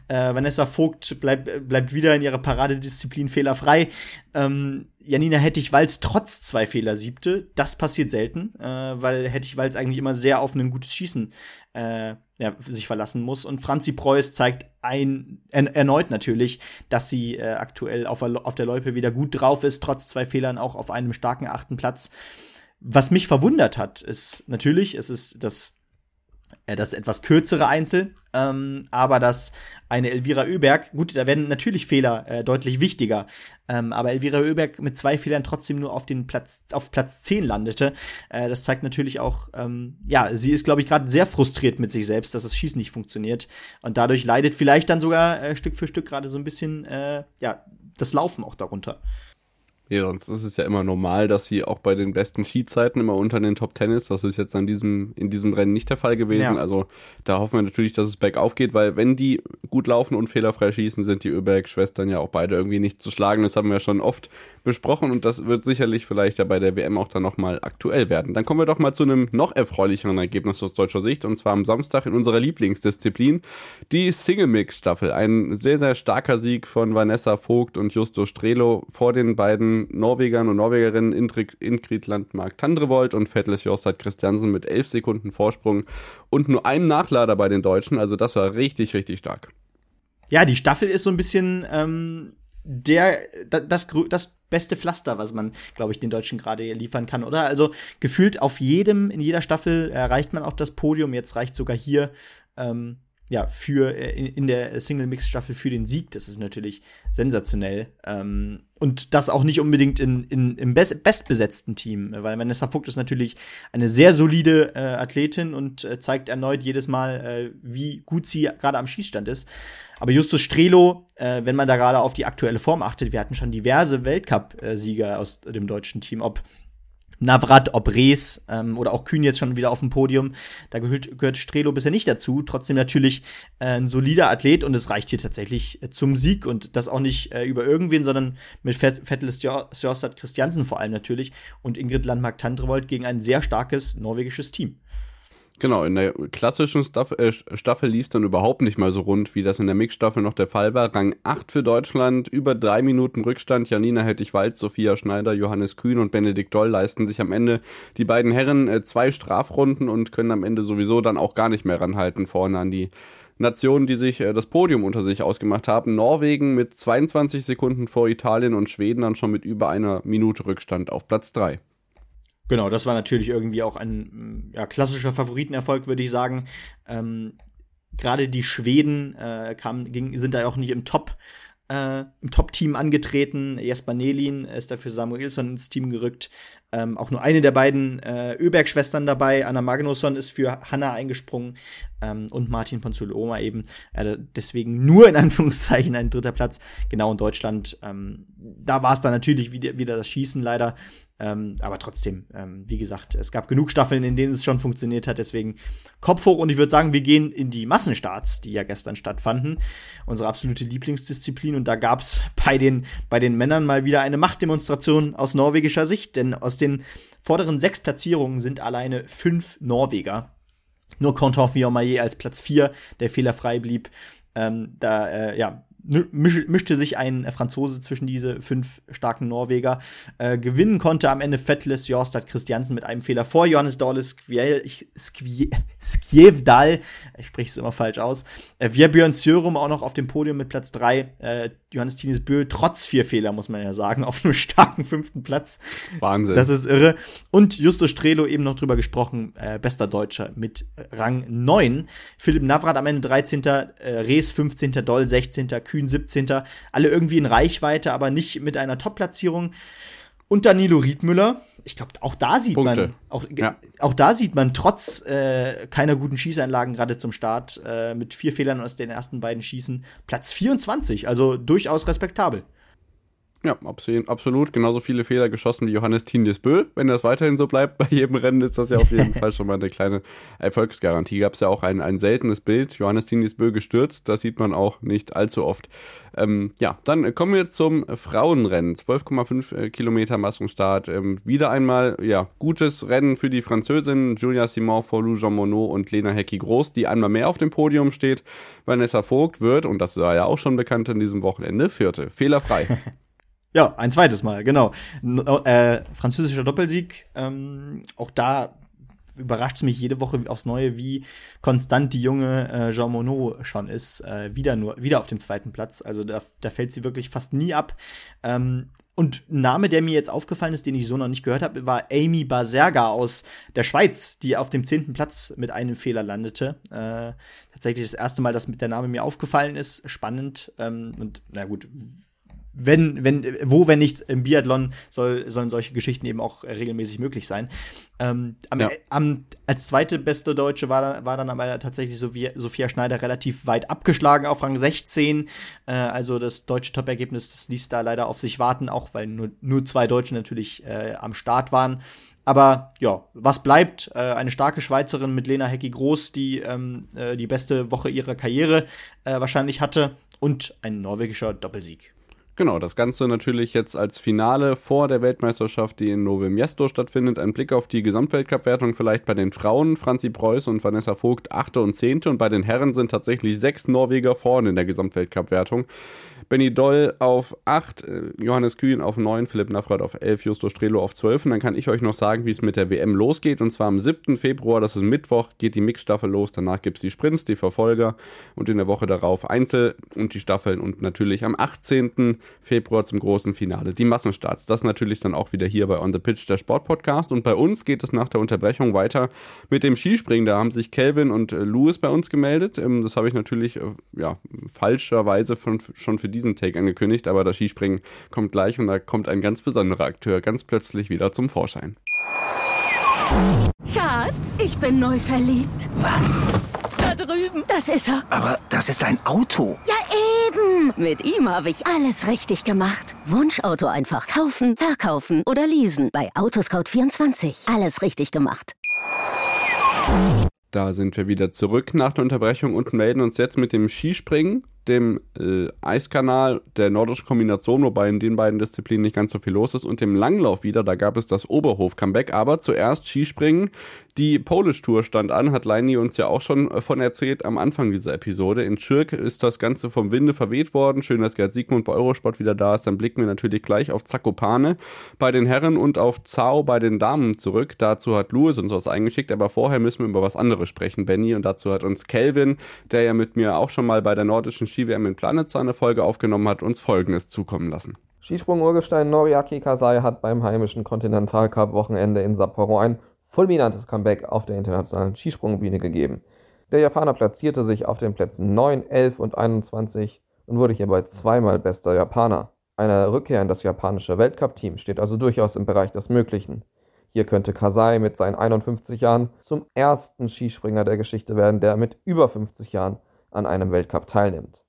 Äh, Vanessa Vogt bleibt, bleibt wieder in ihrer Paradedisziplin fehlerfrei. Ähm, Janina Hettich-Walz trotz zwei Fehler siebte. Das passiert selten, äh, weil Hettich-Walz eigentlich immer sehr auf ein gutes Schießen äh, ja, sich verlassen muss. Und Franzi Preuß zeigt ein, er, erneut natürlich, dass sie äh, aktuell auf, auf der Loipe wieder gut drauf ist, trotz zwei Fehlern auch auf einem starken achten Platz. Was mich verwundert hat, ist natürlich, es ist das das etwas kürzere Einzel, ähm, aber dass eine Elvira Oeberg, gut, da werden natürlich Fehler äh, deutlich wichtiger, ähm, aber Elvira Oeberg mit zwei Fehlern trotzdem nur auf den Platz, auf Platz 10 landete, äh, das zeigt natürlich auch, ähm, ja, sie ist, glaube ich, gerade sehr frustriert mit sich selbst, dass das Schießen nicht funktioniert und dadurch leidet vielleicht dann sogar äh, Stück für Stück gerade so ein bisschen, äh, ja, das Laufen auch darunter. Ja, sonst ist es ja immer normal, dass sie auch bei den besten Skizeiten immer unter den Top Ten ist. Das ist jetzt an diesem, in diesem Rennen nicht der Fall gewesen. Ja. Also da hoffen wir natürlich, dass es bergauf geht, weil wenn die gut laufen und fehlerfrei schießen, sind die Öberg-Schwestern ja auch beide irgendwie nicht zu schlagen. Das haben wir ja schon oft besprochen und das wird sicherlich vielleicht ja bei der WM auch dann nochmal aktuell werden. Dann kommen wir doch mal zu einem noch erfreulicheren Ergebnis aus deutscher Sicht und zwar am Samstag in unserer Lieblingsdisziplin, die Single-Mix-Staffel. Ein sehr, sehr starker Sieg von Vanessa Vogt und Justo Strelo vor den beiden Norwegern und Norwegerinnen Ingrid Landmark Tandrevold und Fettles Jostad Christiansen mit elf Sekunden Vorsprung und nur einem Nachlader bei den Deutschen. Also das war richtig, richtig stark. Ja, die Staffel ist so ein bisschen ähm, der, das, das beste Pflaster, was man, glaube ich, den Deutschen gerade liefern kann, oder? Also gefühlt auf jedem, in jeder Staffel erreicht man auch das Podium. Jetzt reicht sogar hier ähm, ja, für äh, in, der Single-Mix-Staffel für den Sieg. Das ist natürlich sensationell. Ähm, und das auch nicht unbedingt in, in, im best, bestbesetzten Team, weil Vanessa Vogt ist natürlich eine sehr solide äh, Athletin und äh, zeigt erneut jedes Mal, äh, wie gut sie gerade am Schießstand ist. Aber Justus Strelo, äh, wenn man da gerade auf die aktuelle Form achtet, wir hatten schon diverse Weltcup-Sieger aus dem deutschen Team, ob Navrat, ob Rees ähm, oder auch Kühn jetzt schon wieder auf dem Podium. Da gehört, gehört Strelo bisher nicht dazu. Trotzdem natürlich äh, ein solider Athlet und es reicht hier tatsächlich äh, zum Sieg und das auch nicht äh, über irgendwen, sondern mit Vettel Sjostad Christiansen vor allem natürlich und Ingrid Landmark-Tandrevold gegen ein sehr starkes norwegisches Team. Genau, in der klassischen Staffel, äh, Staffel lief dann überhaupt nicht mal so rund, wie das in der Mixstaffel noch der Fall war. Rang 8 für Deutschland, über drei Minuten Rückstand. Janina Hettich-Wald, Sophia Schneider, Johannes Kühn und Benedikt Doll leisten sich am Ende die beiden Herren äh, zwei Strafrunden und können am Ende sowieso dann auch gar nicht mehr ranhalten vorne an die Nationen, die sich äh, das Podium unter sich ausgemacht haben. Norwegen mit 22 Sekunden vor Italien und Schweden dann schon mit über einer Minute Rückstand auf Platz 3. Genau, das war natürlich irgendwie auch ein ja, klassischer Favoritenerfolg, würde ich sagen. Ähm, Gerade die Schweden äh, kam, ging, sind da auch nicht im Top. Äh, im Top-Team angetreten. Jesper Nelin ist dafür Samuelsson ins Team gerückt. Ähm, auch nur eine der beiden äh, Öberg-Schwestern dabei. Anna Magnusson ist für Hanna eingesprungen ähm, und Martin Ponzuloma eben. Äh, deswegen nur in Anführungszeichen ein dritter Platz. Genau in Deutschland. Ähm, da war es dann natürlich wieder, wieder das Schießen leider. Ähm, aber trotzdem, ähm, wie gesagt, es gab genug Staffeln, in denen es schon funktioniert hat. Deswegen Kopf hoch und ich würde sagen, wir gehen in die Massenstarts, die ja gestern stattfanden. Unsere absolute Lieblingsdisziplin. Und da gab es bei den, bei den Männern mal wieder eine Machtdemonstration aus norwegischer Sicht. Denn aus den vorderen sechs Platzierungen sind alleine fünf Norweger. Nur Contor Viomaye als Platz vier, der fehlerfrei blieb. Ähm, da, äh, ja, mischte sich ein Franzose zwischen diese fünf starken Norweger. Äh, gewinnen konnte am Ende Fettles Jorstad Christiansen mit einem Fehler vor Johannes Dorle Skjevdal. Ich spreche es immer falsch aus. Äh, Björn Zjörum auch noch auf dem Podium mit Platz 3. Äh, Johannes Tines Bö trotz vier Fehler, muss man ja sagen, auf einem starken fünften Platz. Wahnsinn. Das ist irre. Und Justo Strelo eben noch drüber gesprochen, äh, bester Deutscher mit Rang 9. Philipp Navrat am Ende 13. Äh, Rees 15. Doll 16. Kühn Kühn 17. Alle irgendwie in Reichweite, aber nicht mit einer Top-Platzierung. Und Danilo Riedmüller, ich glaube, auch da sieht Punkte. man, auch, ja. auch da sieht man trotz äh, keiner guten Schießeinlagen gerade zum Start äh, mit vier Fehlern aus den ersten beiden Schießen Platz 24, also durchaus respektabel. Ja, absolut. Genauso viele Fehler geschossen wie Johannes Bö. Wenn das weiterhin so bleibt bei jedem Rennen, ist das ja auf jeden Fall schon mal eine kleine Erfolgsgarantie. Gab es ja auch ein, ein seltenes Bild. Johannes Bö gestürzt. Das sieht man auch nicht allzu oft. Ähm, ja, dann kommen wir zum Frauenrennen. 12,5 äh, Kilometer Massenstart. Ähm, wieder einmal, ja, gutes Rennen für die Französinnen. Julia Simon, Folou Jean Monod und Lena Hecki-Groß, die einmal mehr auf dem Podium steht. Vanessa Vogt wird, und das war ja auch schon bekannt an diesem Wochenende, vierte. Fehlerfrei. Ja, ein zweites Mal, genau. Äh, französischer Doppelsieg. Ähm, auch da überrascht es mich jede Woche aufs Neue, wie konstant die junge äh, Jean Monod schon ist. Äh, wieder nur, wieder auf dem zweiten Platz. Also da, da fällt sie wirklich fast nie ab. Ähm, und ein Name, der mir jetzt aufgefallen ist, den ich so noch nicht gehört habe, war Amy Baserga aus der Schweiz, die auf dem zehnten Platz mit einem Fehler landete. Äh, tatsächlich das erste Mal, dass der Name mir aufgefallen ist. Spannend. Ähm, und na gut, wenn, wenn, wo, wenn nicht im Biathlon, soll, sollen solche Geschichten eben auch regelmäßig möglich sein. Ähm, am, ja. am, als zweite beste Deutsche war, dann, war dann aber tatsächlich Sophia, Sophia Schneider relativ weit abgeschlagen auf Rang 16. Äh, also das deutsche Top-Ergebnis, das ließ da leider auf sich warten, auch weil nur, nur zwei Deutsche natürlich äh, am Start waren. Aber ja, was bleibt? Äh, eine starke Schweizerin mit Lena Hecki Groß, die ähm, äh, die beste Woche ihrer Karriere äh, wahrscheinlich hatte, und ein norwegischer Doppelsieg. Genau, das Ganze natürlich jetzt als Finale vor der Weltmeisterschaft, die in Nove Miesto stattfindet. Ein Blick auf die Gesamtweltcup-Wertung vielleicht bei den Frauen. Franzi Preuß und Vanessa Vogt 8. und 10. Und bei den Herren sind tatsächlich sechs Norweger vorne in der Gesamtweltcup-Wertung. Benny Doll auf 8, äh, Johannes Kühn auf 9, Philipp Navrat auf 11, Justo Strelo auf 12. Und dann kann ich euch noch sagen, wie es mit der WM losgeht. Und zwar am 7. Februar, das ist Mittwoch, geht die Mixstaffel los. Danach gibt es die Sprints, die Verfolger und in der Woche darauf Einzel und die Staffeln. Und natürlich am 18. Februar zum großen Finale die Massenstarts. Das natürlich dann auch wieder hier bei On the Pitch, der Sportpodcast. Und bei uns geht es nach der Unterbrechung weiter mit dem Skispringen. Da haben sich Kelvin und äh, Louis bei uns gemeldet. Ähm, das habe ich natürlich äh, ja, falscherweise von, schon für die diesen Take angekündigt, aber das Skispringen kommt gleich und da kommt ein ganz besonderer Akteur ganz plötzlich wieder zum Vorschein. Schatz, ich bin neu verliebt. Was? Drüben. Das ist er. Aber das ist ein Auto. Ja, eben. Mit ihm habe ich alles richtig gemacht. Wunschauto einfach kaufen, verkaufen oder leasen. Bei Autoscout24. Alles richtig gemacht. Da sind wir wieder zurück nach der Unterbrechung und melden uns jetzt mit dem Skispringen dem äh, Eiskanal, der nordischen Kombination, wobei in den beiden Disziplinen nicht ganz so viel los ist, und dem Langlauf wieder. Da gab es das Oberhof-Comeback. Aber zuerst Skispringen. Die Polish Tour stand an, hat Leini uns ja auch schon äh, von erzählt am Anfang dieser Episode. In Schirk ist das Ganze vom Winde verweht worden. Schön, dass Gerd Siegmund bei Eurosport wieder da ist. Dann blicken wir natürlich gleich auf Zakopane bei den Herren und auf Zau bei den Damen zurück. Dazu hat Louis uns was eingeschickt, aber vorher müssen wir über was anderes sprechen, Benny. Und dazu hat uns Kelvin, der ja mit mir auch schon mal bei der nordischen Ski-WM in Planitza eine Folge aufgenommen hat, uns Folgendes zukommen lassen. Skisprung-Urgestein Noriaki Kasai hat beim heimischen Kontinentalcup-Wochenende in Sapporo ein fulminantes Comeback auf der internationalen Skisprungbühne gegeben. Der Japaner platzierte sich auf den Plätzen 9, 11 und 21 und wurde hierbei zweimal bester Japaner. Eine Rückkehr in das japanische Weltcup-Team steht also durchaus im Bereich des Möglichen. Hier könnte Kasai mit seinen 51 Jahren zum ersten Skispringer der Geschichte werden, der mit über 50 Jahren an einem Weltcup teilnimmt.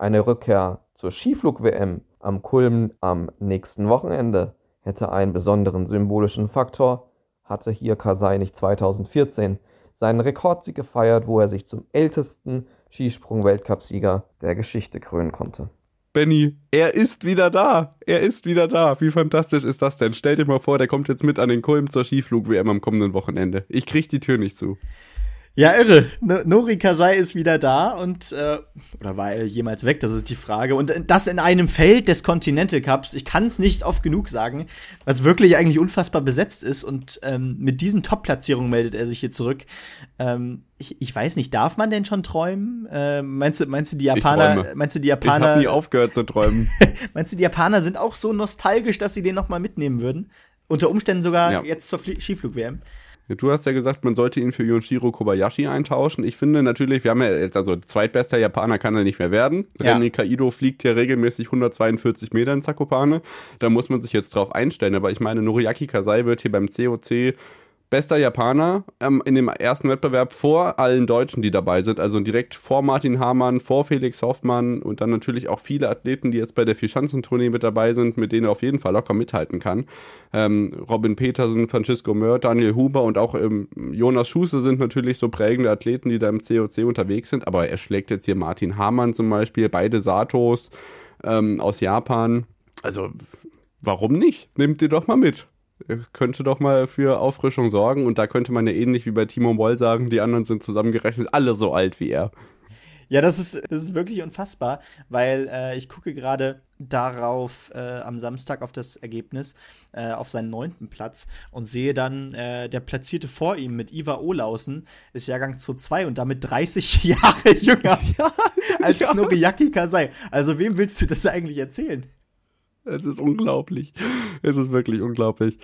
Eine Rückkehr zur Skiflug-WM am Kulm am nächsten Wochenende hätte einen besonderen symbolischen Faktor, hatte hier Kasai nicht 2014 seinen Rekordsieg gefeiert, wo er sich zum ältesten Skisprung-Weltcupsieger der Geschichte krönen konnte. Benny, er ist wieder da. Er ist wieder da. Wie fantastisch ist das denn? Stell dir mal vor, der kommt jetzt mit an den Kulm zur Skiflug-WM am kommenden Wochenende. Ich krieg die Tür nicht zu. Ja, irre. Nori Kasai ist wieder da und äh, oder war er jemals weg? Das ist die Frage. Und das in einem Feld des Continental Cups. Ich kann es nicht oft genug sagen, was wirklich eigentlich unfassbar besetzt ist. Und ähm, mit diesen Top-Platzierungen meldet er sich hier zurück. Ähm, ich, ich, weiß nicht, darf man denn schon träumen? Äh, meinst du, meinst du die Japaner? Meinst du die Japaner? Ich habe nie aufgehört zu träumen. meinst du die Japaner sind auch so nostalgisch, dass sie den noch mal mitnehmen würden? Unter Umständen sogar ja. jetzt zur Skiflug-WM. Du hast ja gesagt, man sollte ihn für Yonshiro Kobayashi eintauschen. Ich finde natürlich, wir haben ja also zweitbester Japaner kann er nicht mehr werden. Ja. Renny Kaido fliegt ja regelmäßig 142 Meter in Zakopane. Da muss man sich jetzt drauf einstellen. Aber ich meine, Noriaki Kasai wird hier beim COC bester Japaner ähm, in dem ersten Wettbewerb vor allen Deutschen, die dabei sind. Also direkt vor Martin Hamann, vor Felix Hoffmann und dann natürlich auch viele Athleten, die jetzt bei der Vierschanzentournee mit dabei sind, mit denen er auf jeden Fall locker mithalten kann. Ähm, Robin Petersen, Francisco Mör, Daniel Huber und auch ähm, Jonas Schuße sind natürlich so prägende Athleten, die da im COC unterwegs sind. Aber er schlägt jetzt hier Martin Hamann zum Beispiel, beide Satos ähm, aus Japan. Also warum nicht? Nehmt ihr doch mal mit könnte doch mal für Auffrischung sorgen. Und da könnte man ja ähnlich wie bei Timo Moll sagen, die anderen sind zusammengerechnet alle so alt wie er. Ja, das ist, das ist wirklich unfassbar, weil äh, ich gucke gerade darauf äh, am Samstag auf das Ergebnis, äh, auf seinen neunten Platz und sehe dann, äh, der Platzierte vor ihm mit Iva Olausen ist Jahrgang 2 und damit 30 Jahre jünger ja, als ja. Noriaki Kasai. Also wem willst du das eigentlich erzählen? Es ist unglaublich. Es ist wirklich unglaublich.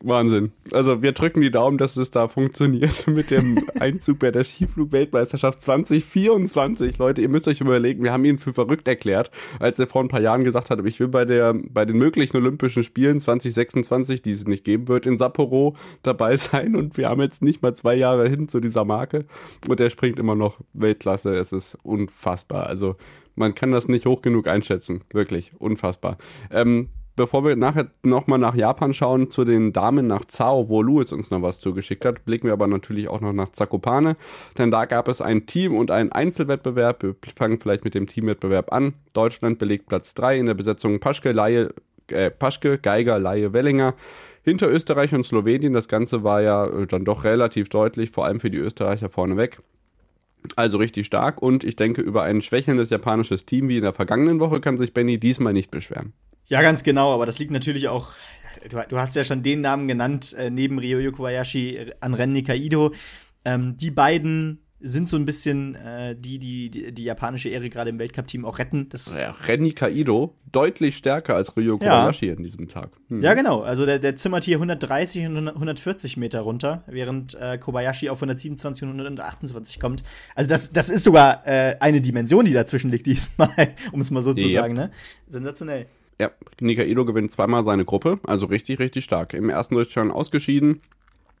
Wahnsinn. Also wir drücken die Daumen, dass es da funktioniert mit dem Einzug bei der Skiflug-Weltmeisterschaft 2024. Leute, ihr müsst euch überlegen, wir haben ihn für verrückt erklärt, als er vor ein paar Jahren gesagt hat, ich will bei, der, bei den möglichen Olympischen Spielen 2026, die es nicht geben wird, in Sapporo dabei sein. Und wir haben jetzt nicht mal zwei Jahre hin zu dieser Marke. Und er springt immer noch Weltklasse. Es ist unfassbar. Also man kann das nicht hoch genug einschätzen. Wirklich unfassbar. Ähm, bevor wir nachher nochmal nach Japan schauen, zu den Damen nach Zao, wo Louis uns noch was zugeschickt hat, blicken wir aber natürlich auch noch nach Zakopane, denn da gab es ein Team- und einen Einzelwettbewerb. Wir fangen vielleicht mit dem Teamwettbewerb an. Deutschland belegt Platz 3 in der Besetzung Paschke, Laie, äh, Paschke Geiger, Laie, Wellinger. Hinter Österreich und Slowenien, das Ganze war ja äh, dann doch relativ deutlich, vor allem für die Österreicher vorneweg. Also richtig stark und ich denke, über ein schwächelndes japanisches Team wie in der vergangenen Woche kann sich Benny diesmal nicht beschweren. Ja, ganz genau, aber das liegt natürlich auch, du, hast ja schon den Namen genannt, äh, neben Ryoyo Kobayashi äh, an Ren Nikaido. Ähm, die beiden sind so ein bisschen äh, die, die, die, die japanische Ehre gerade im Weltcup-Team auch retten. Das ja, Renny Kaido deutlich stärker als Ryo Kobayashi ja. in diesem Tag. Hm. Ja, genau. Also der, der zimmert hier 130 und 140 Meter runter, während äh, Kobayashi auf 127 und 128 kommt. Also das, das ist sogar äh, eine Dimension, die dazwischen liegt diesmal, um es mal so zu sagen. Ne? Sensationell. Ja, Nikaido gewinnt zweimal seine Gruppe, also richtig, richtig stark. Im ersten Durchgang ausgeschieden,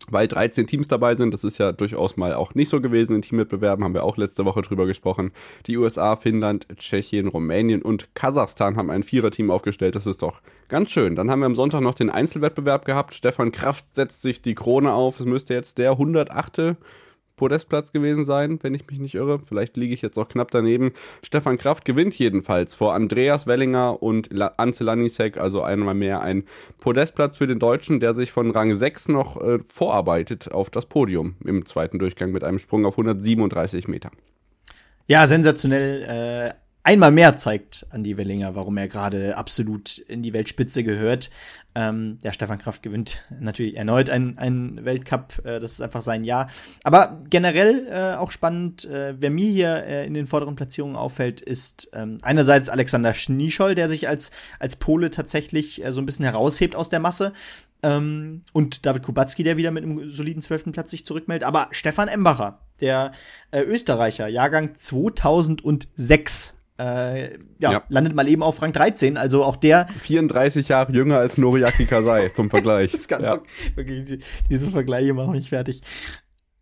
weil 13 Teams dabei sind. Das ist ja durchaus mal auch nicht so gewesen in Teamwettbewerben, haben wir auch letzte Woche drüber gesprochen. Die USA, Finnland, Tschechien, Rumänien und Kasachstan haben ein Viererteam aufgestellt. Das ist doch ganz schön. Dann haben wir am Sonntag noch den Einzelwettbewerb gehabt. Stefan Kraft setzt sich die Krone auf. Es müsste jetzt der 108 Podestplatz gewesen sein, wenn ich mich nicht irre. Vielleicht liege ich jetzt auch knapp daneben. Stefan Kraft gewinnt jedenfalls vor Andreas Wellinger und Ance Lanisek, also einmal mehr ein Podestplatz für den Deutschen, der sich von Rang 6 noch äh, vorarbeitet auf das Podium im zweiten Durchgang mit einem Sprung auf 137 Meter. Ja, sensationell. Äh, einmal mehr zeigt Andy Wellinger, warum er gerade absolut in die Weltspitze gehört. Ähm, ja, Stefan Kraft gewinnt natürlich erneut einen, Weltcup. Äh, das ist einfach sein Jahr. Aber generell äh, auch spannend, äh, wer mir hier äh, in den vorderen Platzierungen auffällt, ist ähm, einerseits Alexander Schniescholl, der sich als, als Pole tatsächlich äh, so ein bisschen heraushebt aus der Masse. Ähm, und David Kubacki, der wieder mit einem soliden zwölften Platz sich zurückmeldet. Aber Stefan Embacher, der äh, Österreicher, Jahrgang 2006, äh, ja, ja, landet mal eben auf Rang 13, also auch der 34 Jahre jünger als Noriaki Kasai zum Vergleich. das kann ja. wirklich, diese Vergleiche machen mich fertig.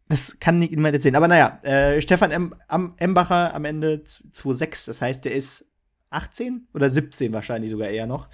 Das kann niemand erzählen. Aber naja, äh, Stefan M am Embacher am Ende 2,6. Das heißt, der ist 18 oder 17 wahrscheinlich sogar eher noch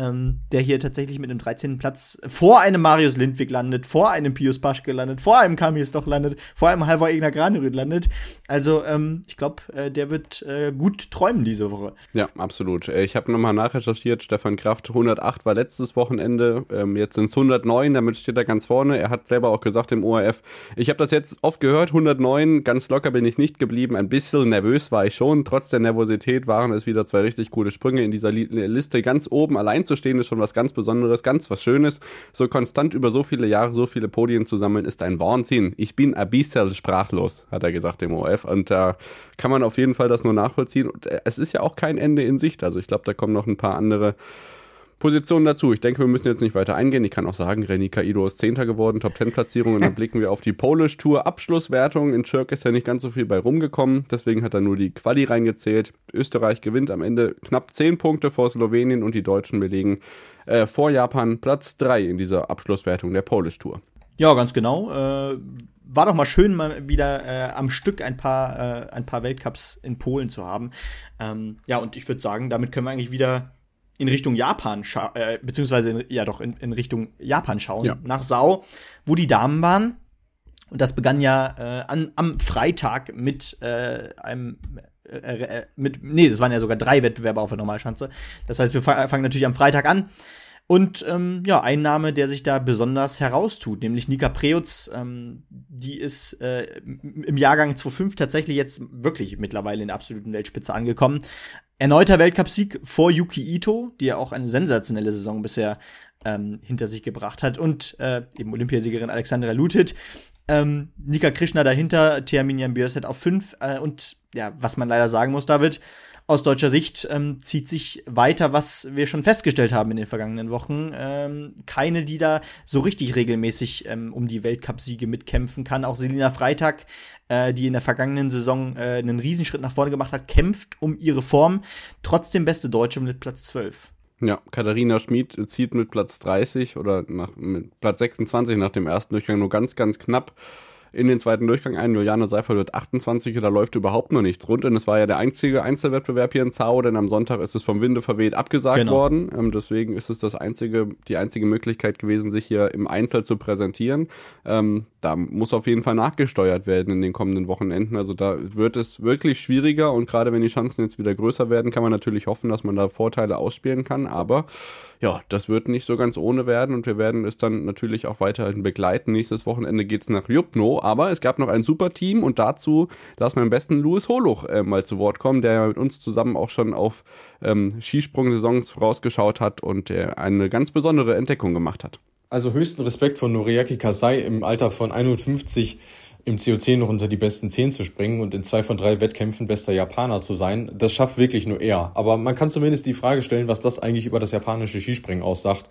ähm, der hier tatsächlich mit einem 13. Platz vor einem Marius Lindwig landet, vor einem Pius Paschke landet, vor einem Kamis doch landet, vor einem Halvor Egner Granerüt landet. Also ähm, ich glaube, äh, der wird äh, gut träumen diese Woche. Ja, absolut. Äh, ich habe nochmal nachrecherchiert, Stefan Kraft 108 war letztes Wochenende, ähm, jetzt sind es 109, damit steht er ganz vorne. Er hat selber auch gesagt im ORF, ich habe das jetzt oft gehört, 109, ganz locker bin ich nicht geblieben, ein bisschen nervös war ich schon, trotz der Nervosität waren es wieder zwei richtig coole Sprünge in dieser Liste ganz oben allein zu stehen, ist schon was ganz Besonderes, ganz was Schönes. So konstant über so viele Jahre so viele Podien zu sammeln, ist ein Wahnsinn. Ich bin bisschen sprachlos, hat er gesagt im OF. Und da kann man auf jeden Fall das nur nachvollziehen. Und äh, es ist ja auch kein Ende in Sicht. Also ich glaube, da kommen noch ein paar andere Positionen dazu. Ich denke, wir müssen jetzt nicht weiter eingehen. Ich kann auch sagen, Reni Kaido ist Zehnter geworden, Top Ten Platzierung. Und dann blicken wir auf die Polish Tour Abschlusswertung. In Schirk ist ja nicht ganz so viel bei rumgekommen. Deswegen hat er nur die Quali reingezählt. Österreich gewinnt am Ende knapp zehn Punkte vor Slowenien und die Deutschen belegen äh, vor Japan Platz drei in dieser Abschlusswertung der Polish Tour. Ja, ganz genau. Äh, war doch mal schön, mal wieder äh, am Stück ein paar, äh, ein paar Weltcups in Polen zu haben. Ähm, ja, und ich würde sagen, damit können wir eigentlich wieder in Richtung Japan, äh, beziehungsweise in, ja doch in, in Richtung Japan schauen, ja. nach Sau, wo die Damen waren. Und das begann ja äh, an, am Freitag mit äh, einem äh, äh, mit, nee, das waren ja sogar drei Wettbewerbe auf der Normalschanze. Das heißt, wir fangen natürlich am Freitag an. Und ähm, ja, ein Name, der sich da besonders heraustut, nämlich Nika Preutz, ähm, die ist äh, im Jahrgang 2005 tatsächlich jetzt wirklich mittlerweile in der absoluten Weltspitze angekommen. Erneuter Weltcupsieg vor Yuki Ito, die ja auch eine sensationelle Saison bisher ähm, hinter sich gebracht hat. Und äh, eben Olympiasiegerin Alexandra Lutit. Ähm, Nika Krishna dahinter, Terminian Björset auf 5. Äh, und ja, was man leider sagen muss, David, aus deutscher Sicht ähm, zieht sich weiter, was wir schon festgestellt haben in den vergangenen Wochen. Ähm, keine, die da so richtig regelmäßig ähm, um die Weltcupsiege mitkämpfen kann. Auch Selina Freitag äh, die in der vergangenen Saison äh, einen Riesenschritt nach vorne gemacht hat, kämpft um ihre Form. Trotzdem beste Deutsche mit Platz 12. Ja, Katharina Schmid zieht mit Platz 30 oder nach, mit Platz 26 nach dem ersten Durchgang nur ganz, ganz knapp in den zweiten Durchgang ein. Juliane Seifert wird 28, da läuft überhaupt noch nichts rund. Und es war ja der einzige Einzelwettbewerb hier in Zao, denn am Sonntag ist es vom Winde verweht abgesagt genau. worden. Ähm, deswegen ist es das einzige, die einzige Möglichkeit gewesen, sich hier im Einzel zu präsentieren. Ähm, da muss auf jeden Fall nachgesteuert werden in den kommenden Wochenenden. Also da wird es wirklich schwieriger und gerade wenn die Chancen jetzt wieder größer werden, kann man natürlich hoffen, dass man da Vorteile ausspielen kann. Aber ja, das wird nicht so ganz ohne werden und wir werden es dann natürlich auch weiterhin begleiten. Nächstes Wochenende geht es nach Jupno, aber es gab noch ein super Team und dazu wir am besten Louis Holuch äh, mal zu Wort kommen, der mit uns zusammen auch schon auf ähm, Skisprung-Saisons vorausgeschaut hat und der eine ganz besondere Entdeckung gemacht hat. Also höchsten Respekt von Noriaki Kasai im Alter von 51 im CO10 noch unter die besten 10 zu springen und in zwei von drei Wettkämpfen bester Japaner zu sein, das schafft wirklich nur er. Aber man kann zumindest die Frage stellen, was das eigentlich über das japanische Skispringen aussagt.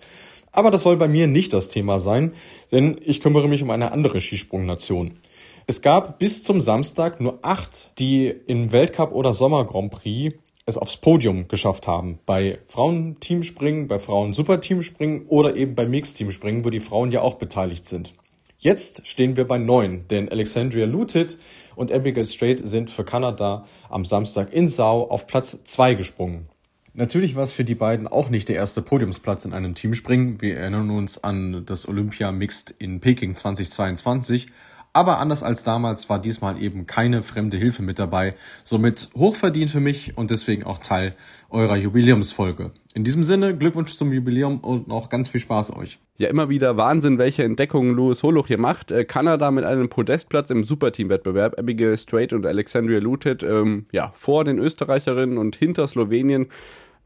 Aber das soll bei mir nicht das Thema sein, denn ich kümmere mich um eine andere Skisprungnation. Es gab bis zum Samstag nur acht, die im Weltcup oder Sommer Grand Prix es aufs Podium geschafft haben. Bei Frauen-Teamspringen, bei Frauen-Super-Teamspringen oder eben bei Mixed-Teamspringen, wo die Frauen ja auch beteiligt sind. Jetzt stehen wir bei neun, denn Alexandria Lutit und Abigail Strait sind für Kanada am Samstag in Sau auf Platz zwei gesprungen. Natürlich war es für die beiden auch nicht der erste Podiumsplatz in einem Teamspringen. Wir erinnern uns an das Olympia Mixed in Peking 2022. Aber anders als damals war diesmal eben keine fremde Hilfe mit dabei. Somit hochverdient für mich und deswegen auch Teil eurer Jubiläumsfolge. In diesem Sinne, Glückwunsch zum Jubiläum und noch ganz viel Spaß euch. Ja, immer wieder Wahnsinn, welche Entdeckungen Louis Holuch hier macht. Äh, Kanada mit einem Podestplatz im Superteam-Wettbewerb. Abigail Strait und Alexandria Lutet, ähm, ja, vor den Österreicherinnen und hinter Slowenien.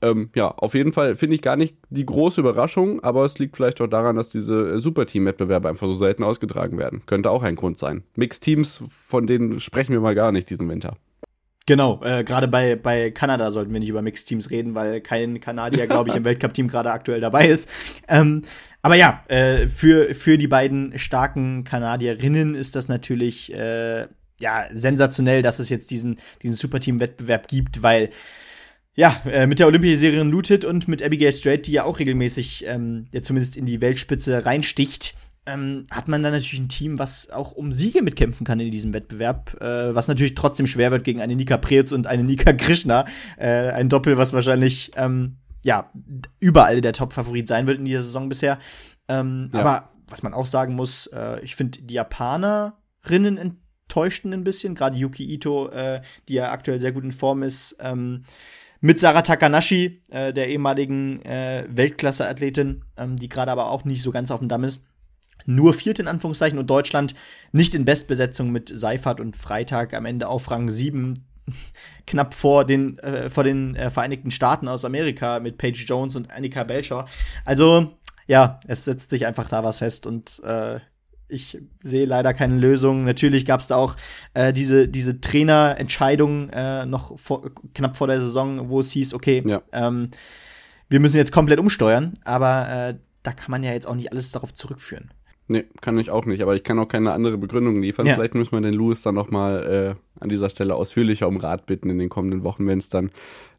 Ähm, ja, auf jeden Fall finde ich gar nicht die große Überraschung, aber es liegt vielleicht auch daran, dass diese Superteam-Wettbewerbe einfach so selten ausgetragen werden. Könnte auch ein Grund sein. Mixed-Teams, von denen sprechen wir mal gar nicht diesen Winter. Genau, äh, gerade bei, bei Kanada sollten wir nicht über Mixed-Teams reden, weil kein Kanadier, glaube ich, im Weltcup-Team gerade aktuell dabei ist. Ähm, aber ja, äh, für, für die beiden starken Kanadierinnen ist das natürlich äh, ja sensationell, dass es jetzt diesen, diesen Superteam-Wettbewerb gibt, weil ja, äh, mit der Olympiasiegerin Lutit und mit Abigail Strait, die ja auch regelmäßig ähm, ja zumindest in die Weltspitze reinsticht, ähm, hat man dann natürlich ein Team, was auch um Siege mitkämpfen kann in diesem Wettbewerb, äh, was natürlich trotzdem schwer wird gegen eine Nika Preetz und eine Nika Krishna, äh, ein Doppel, was wahrscheinlich ähm, ja überall der Top-Favorit sein wird in dieser Saison bisher. Ähm, ja. Aber was man auch sagen muss, äh, ich finde die Japanerinnen enttäuschten ein bisschen, gerade Yuki Ito, äh, die ja aktuell sehr gut in Form ist. Ähm, mit Sarah Takanashi, äh, der ehemaligen äh, Weltklasse-Athletin, ähm, die gerade aber auch nicht so ganz auf dem Damm ist. Nur viert in Anführungszeichen und Deutschland nicht in Bestbesetzung mit Seifert und Freitag am Ende auf Rang 7, knapp vor den, äh, vor den äh, Vereinigten Staaten aus Amerika mit Paige Jones und Annika Belcher. Also, ja, es setzt sich einfach da was fest und äh, ich sehe leider keine Lösung. Natürlich gab es da auch äh, diese, diese Trainerentscheidung äh, noch vor, knapp vor der Saison, wo es hieß, okay, ja. ähm, wir müssen jetzt komplett umsteuern, aber äh, da kann man ja jetzt auch nicht alles darauf zurückführen. Nee, kann ich auch nicht, aber ich kann auch keine andere Begründung liefern. Ja. Vielleicht müssen wir den Louis dann noch mal äh, an dieser Stelle ausführlicher um Rat bitten in den kommenden Wochen, wenn es dann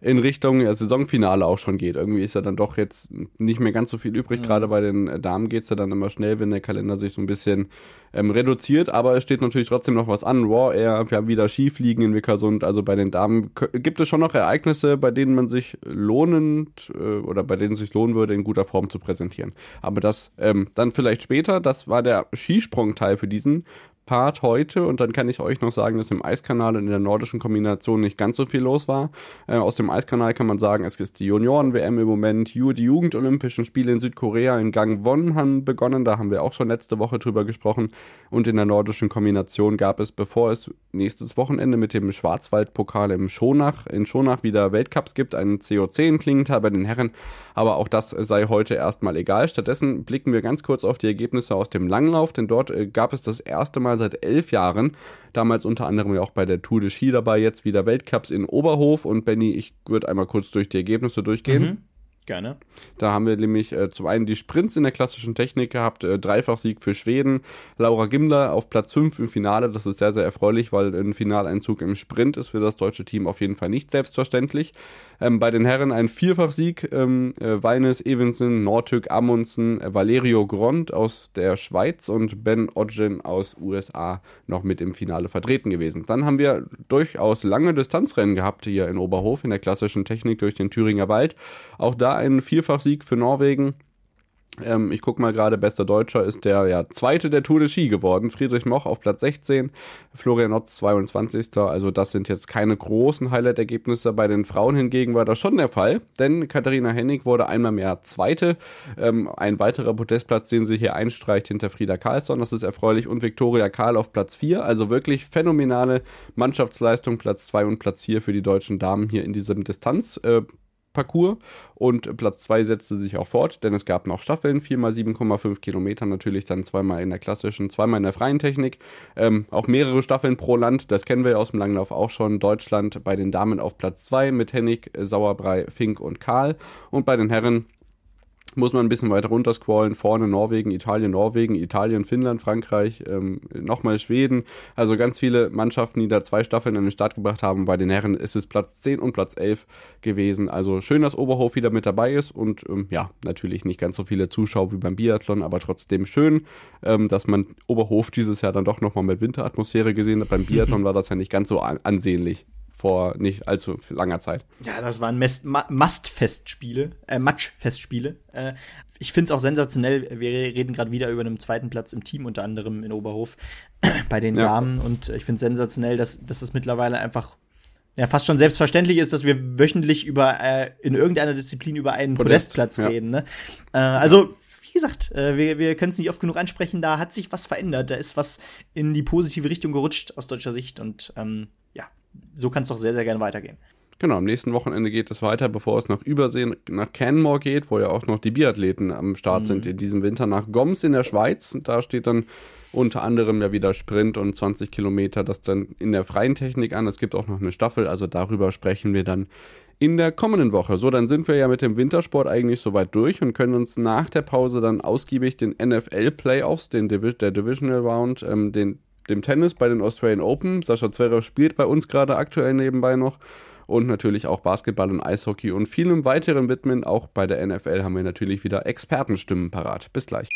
in Richtung Saisonfinale auch schon geht. Irgendwie ist ja dann doch jetzt nicht mehr ganz so viel übrig. Mhm. Gerade bei den Damen geht es ja dann immer schnell, wenn der Kalender sich so ein bisschen ähm, reduziert. Aber es steht natürlich trotzdem noch was an. Raw Air, wir haben wieder Skifliegen in Wickersund. Also bei den Damen gibt es schon noch Ereignisse, bei denen man sich lohnend äh, oder bei denen es sich lohnen würde, in guter Form zu präsentieren. Aber das ähm, dann vielleicht später. Das war der Skisprung-Teil für diesen Part heute. Und dann kann ich euch noch sagen, dass im Eiskanal und in der nordischen Kombination nicht ganz so viel los war. Äh, aus dem Eiskanal kann man sagen, es ist die Junioren-WM im Moment, die Jugendolympischen Spiele in Südkorea in Gangwon haben begonnen, da haben wir auch schon letzte Woche drüber gesprochen. Und in der nordischen Kombination gab es, bevor es nächstes Wochenende mit dem Schwarzwaldpokal im Schonach, in Schonach wieder Weltcups gibt, einen CO10 in Klingenthal bei den Herren, aber auch das sei heute erstmal egal. Stattdessen blicken wir ganz kurz auf die Ergebnisse aus dem Langlauf, denn dort äh, gab es das erste Mal seit elf Jahren, damals unter anderem ja auch bei der Tour de Ski dabei, jetzt wieder Weltcups in Oberhof und Benny, ich würde einmal kurz durch die Ergebnisse durchgehen. Mhm. Gerne. Da haben wir nämlich äh, zum einen die Sprints in der klassischen Technik gehabt, äh, Dreifach-Sieg für Schweden, Laura Gimler auf Platz 5 im Finale, das ist sehr, sehr erfreulich, weil ein Finaleinzug im Sprint ist für das deutsche Team auf jeden Fall nicht selbstverständlich. Ähm, bei den Herren ein Vierfachsieg, ähm, äh, Weines, Evensen, Nortück, Amundsen, äh, Valerio Grond aus der Schweiz und Ben Odgen aus USA noch mit im Finale vertreten gewesen. Dann haben wir durchaus lange Distanzrennen gehabt hier in Oberhof in der klassischen Technik durch den Thüringer Wald. Auch da ein Vierfachsieg für Norwegen. Ähm, ich gucke mal gerade, bester Deutscher ist der ja, zweite der Tour de Ski geworden. Friedrich Moch auf Platz 16, Florian Otz 22. Also das sind jetzt keine großen Highlight-Ergebnisse. Bei den Frauen hingegen war das schon der Fall, denn Katharina Hennig wurde einmal mehr Zweite. Ähm, ein weiterer Podestplatz, den sie hier einstreicht hinter Frieda Karlsson, das ist erfreulich. Und Viktoria Karl auf Platz 4. Also wirklich phänomenale Mannschaftsleistung, Platz 2 und Platz 4 für die deutschen Damen hier in diesem Distanz. Äh, Parcours und Platz 2 setzte sich auch fort, denn es gab noch Staffeln, 4 mal 7,5 Kilometer, natürlich dann zweimal in der klassischen, zweimal in der freien Technik, ähm, auch mehrere Staffeln pro Land, das kennen wir ja aus dem Langlauf auch schon, Deutschland bei den Damen auf Platz 2 mit Hennig, Sauerbrei, Fink und Karl. Und bei den Herren muss man ein bisschen weiter runter scrollen. Vorne Norwegen, Italien, Norwegen, Italien, Finnland, Frankreich, ähm, nochmal Schweden. Also ganz viele Mannschaften, die da zwei Staffeln an den Start gebracht haben. Bei den Herren ist es Platz 10 und Platz 11 gewesen. Also schön, dass Oberhof wieder mit dabei ist und ähm, ja, natürlich nicht ganz so viele Zuschauer wie beim Biathlon, aber trotzdem schön, ähm, dass man Oberhof dieses Jahr dann doch nochmal mit Winteratmosphäre gesehen hat. Beim Biathlon war das ja nicht ganz so an ansehnlich vor nicht allzu langer Zeit. Ja, das waren Must-Festspiele, äh, Match-Festspiele. Äh, ich finde es auch sensationell. Wir reden gerade wieder über einen zweiten Platz im Team, unter anderem in Oberhof bei den ja. Damen. Und ich finde es sensationell, dass, dass es mittlerweile einfach ja, fast schon selbstverständlich ist, dass wir wöchentlich über äh, in irgendeiner Disziplin über einen Podest, Podestplatz ja. reden. Ne? Äh, also wie gesagt, äh, wir, wir können es nicht oft genug ansprechen, da hat sich was verändert, da ist was in die positive Richtung gerutscht aus deutscher Sicht und ähm, so kann es doch sehr, sehr gerne weitergehen. Genau, am nächsten Wochenende geht es weiter, bevor es nach Übersee nach Canmore geht, wo ja auch noch die Biathleten am Start mhm. sind in diesem Winter, nach Goms in der Schweiz. Da steht dann unter anderem ja wieder Sprint und 20 Kilometer, das dann in der freien Technik an. Es gibt auch noch eine Staffel, also darüber sprechen wir dann in der kommenden Woche. So, dann sind wir ja mit dem Wintersport eigentlich soweit durch und können uns nach der Pause dann ausgiebig den NFL Playoffs, den Divi der Divisional Round, ähm, den, dem Tennis bei den Australian Open. Sascha Zverev spielt bei uns gerade aktuell nebenbei noch und natürlich auch Basketball und Eishockey und vielem weiteren widmen. Auch bei der NFL haben wir natürlich wieder Expertenstimmen parat. Bis gleich.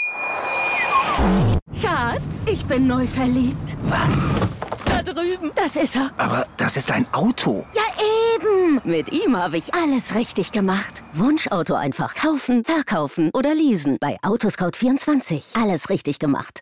Schatz, ich bin neu verliebt. Was? Da drüben. Das ist er. Aber das ist ein Auto. Ja, eben. Mit ihm habe ich alles richtig gemacht. Wunschauto einfach kaufen, verkaufen oder leasen. Bei Autoscout24. Alles richtig gemacht.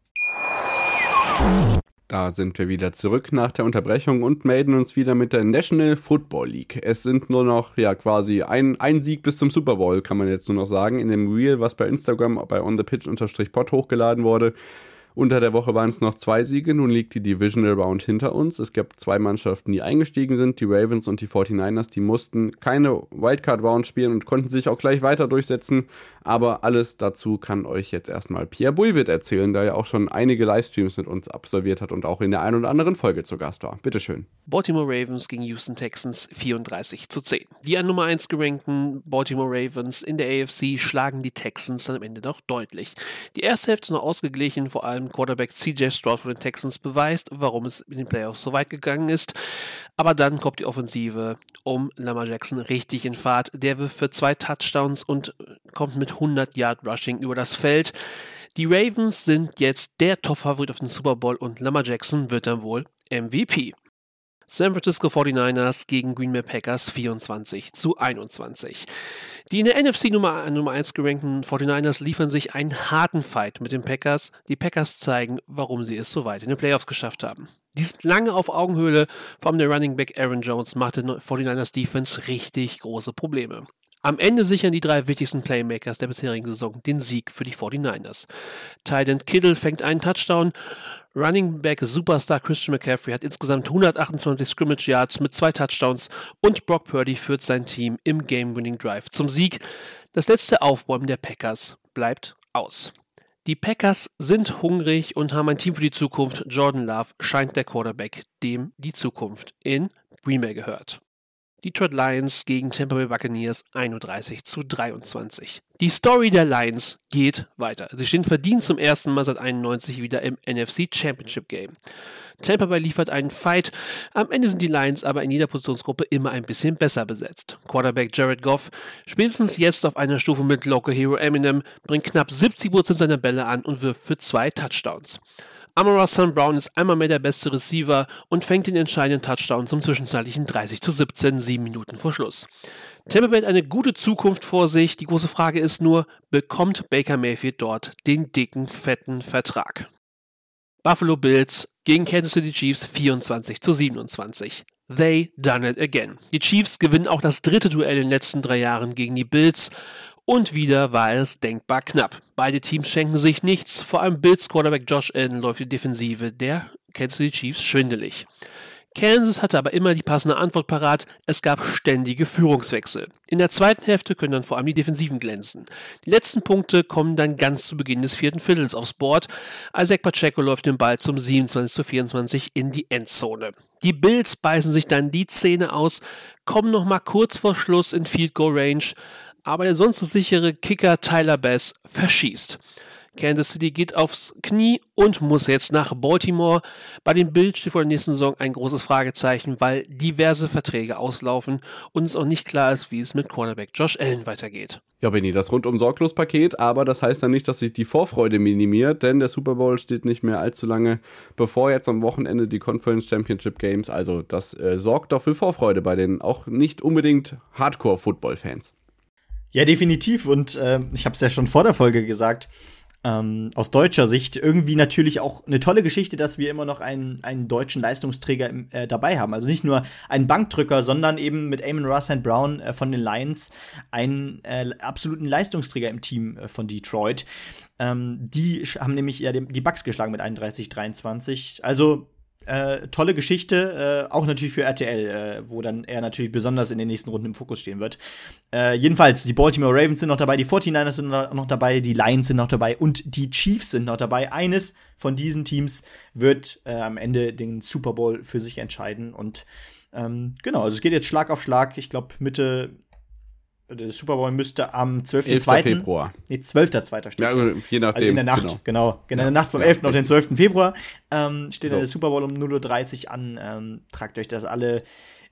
Da sind wir wieder zurück nach der Unterbrechung und melden uns wieder mit der National Football League. Es sind nur noch, ja, quasi ein, ein Sieg bis zum Super Bowl, kann man jetzt nur noch sagen, in dem Reel, was bei Instagram bei onthepitch-pod hochgeladen wurde. Unter der Woche waren es noch zwei Siege, nun liegt die Divisional Round hinter uns. Es gab zwei Mannschaften, die eingestiegen sind, die Ravens und die 49ers, die mussten keine Wildcard Round spielen und konnten sich auch gleich weiter durchsetzen. Aber alles dazu kann euch jetzt erstmal Pierre Bulwitt erzählen, der ja auch schon einige Livestreams mit uns absolviert hat und auch in der einen oder anderen Folge zu Gast war. Bitteschön. Baltimore Ravens gegen Houston Texans 34 zu 10. Die an Nummer 1 gerankten Baltimore Ravens in der AFC schlagen die Texans dann am Ende doch deutlich. Die erste Hälfte ist noch ausgeglichen, vor allem Quarterback CJ Stroud von den Texans beweist, warum es in den Playoffs so weit gegangen ist. Aber dann kommt die Offensive um Lamar Jackson richtig in Fahrt. Der wirft für zwei Touchdowns und kommt mit 100 Yard Rushing über das Feld. Die Ravens sind jetzt der Top-Favorit auf den Super Bowl und Lamar Jackson wird dann wohl MVP. San Francisco 49ers gegen Green Bay Packers 24 zu 21. Die in der NFC Nummer, Nummer 1 gerankten 49ers liefern sich einen harten Fight mit den Packers. Die Packers zeigen, warum sie es so weit in den Playoffs geschafft haben. Die sind lange auf Augenhöhle, vor allem der Running Back Aaron Jones macht den 49ers Defense richtig große Probleme. Am Ende sichern die drei wichtigsten Playmakers der bisherigen Saison den Sieg für die 49ers. Titan Kittle fängt einen Touchdown. Running Back Superstar Christian McCaffrey hat insgesamt 128 Scrimmage Yards mit zwei Touchdowns und Brock Purdy führt sein Team im Game-Winning Drive zum Sieg. Das letzte Aufbäumen der Packers bleibt aus. Die Packers sind hungrig und haben ein Team für die Zukunft. Jordan Love scheint der Quarterback, dem die Zukunft in Green Bay gehört. Detroit Lions gegen Tampa Bay Buccaneers 31 zu 23. Die Story der Lions geht weiter. Sie stehen verdient zum ersten Mal seit 91 wieder im NFC Championship Game. Tampa Bay liefert einen Fight. Am Ende sind die Lions aber in jeder Positionsgruppe immer ein bisschen besser besetzt. Quarterback Jared Goff, spätestens jetzt auf einer Stufe mit Local Hero Eminem, bringt knapp 70% seiner Bälle an und wirft für zwei Touchdowns. Amara St. Brown ist einmal mehr der beste Receiver und fängt den entscheidenden Touchdown zum zwischenzeitlichen 30 zu 17, sieben Minuten vor Schluss. Tampa Bay hat eine gute Zukunft vor sich. Die große Frage ist nur, bekommt Baker Mayfield dort den dicken, fetten Vertrag? Buffalo Bills gegen Kansas City Chiefs 24 zu 27. They done it again. Die Chiefs gewinnen auch das dritte Duell in den letzten drei Jahren gegen die Bills und wieder war es denkbar knapp. Beide Teams schenken sich nichts, vor allem Bills Quarterback Josh Allen läuft die Defensive der Kansas City Chiefs schwindelig. Kansas hatte aber immer die passende Antwort parat. Es gab ständige Führungswechsel. In der zweiten Hälfte können dann vor allem die Defensiven glänzen. Die letzten Punkte kommen dann ganz zu Beginn des vierten Viertels aufs Board. Isaac Pacheco läuft den Ball zum 27 zu 24 in die Endzone. Die Bills beißen sich dann die Zähne aus, kommen noch mal kurz vor Schluss in Field Goal Range, aber der sonst so sichere Kicker Tyler Bass verschießt. Kansas City geht aufs Knie und muss jetzt nach Baltimore. Bei den Bills steht vor der nächsten Saison ein großes Fragezeichen, weil diverse Verträge auslaufen und es auch nicht klar ist, wie es mit Cornerback Josh Allen weitergeht. Ja, Benny, das rundum sorglos Paket, aber das heißt dann nicht, dass sich die Vorfreude minimiert, denn der Super Bowl steht nicht mehr allzu lange bevor jetzt am Wochenende die Conference Championship Games. Also das äh, sorgt doch für Vorfreude bei den auch nicht unbedingt Hardcore-Football-Fans. Ja, definitiv. Und äh, ich habe es ja schon vor der Folge gesagt ähm, aus deutscher Sicht irgendwie natürlich auch eine tolle Geschichte, dass wir immer noch einen, einen deutschen Leistungsträger im, äh, dabei haben. Also nicht nur einen Bankdrücker, sondern eben mit Amon Ross Brown äh, von den Lions einen äh, absoluten Leistungsträger im Team äh, von Detroit. Ähm, die haben nämlich ja die Bucks geschlagen mit 31-23. Also äh, tolle Geschichte, äh, auch natürlich für RTL, äh, wo dann er natürlich besonders in den nächsten Runden im Fokus stehen wird. Äh, jedenfalls, die Baltimore Ravens sind noch dabei, die 49ers sind noch dabei, die Lions sind noch dabei und die Chiefs sind noch dabei. Eines von diesen Teams wird äh, am Ende den Super Bowl für sich entscheiden. Und ähm, genau, also es geht jetzt Schlag auf Schlag. Ich glaube, Mitte, der Super Bowl müsste am 12.2. Februar. Nee, 12.2. steht. Ja, je nachdem. Also in der Nacht, genau. genau. In der Nacht vom ja, 11. auf den 12. Februar ähm, steht So. dann der Super Bowl um 0.30 Uhr an. Ähm, tragt euch das alle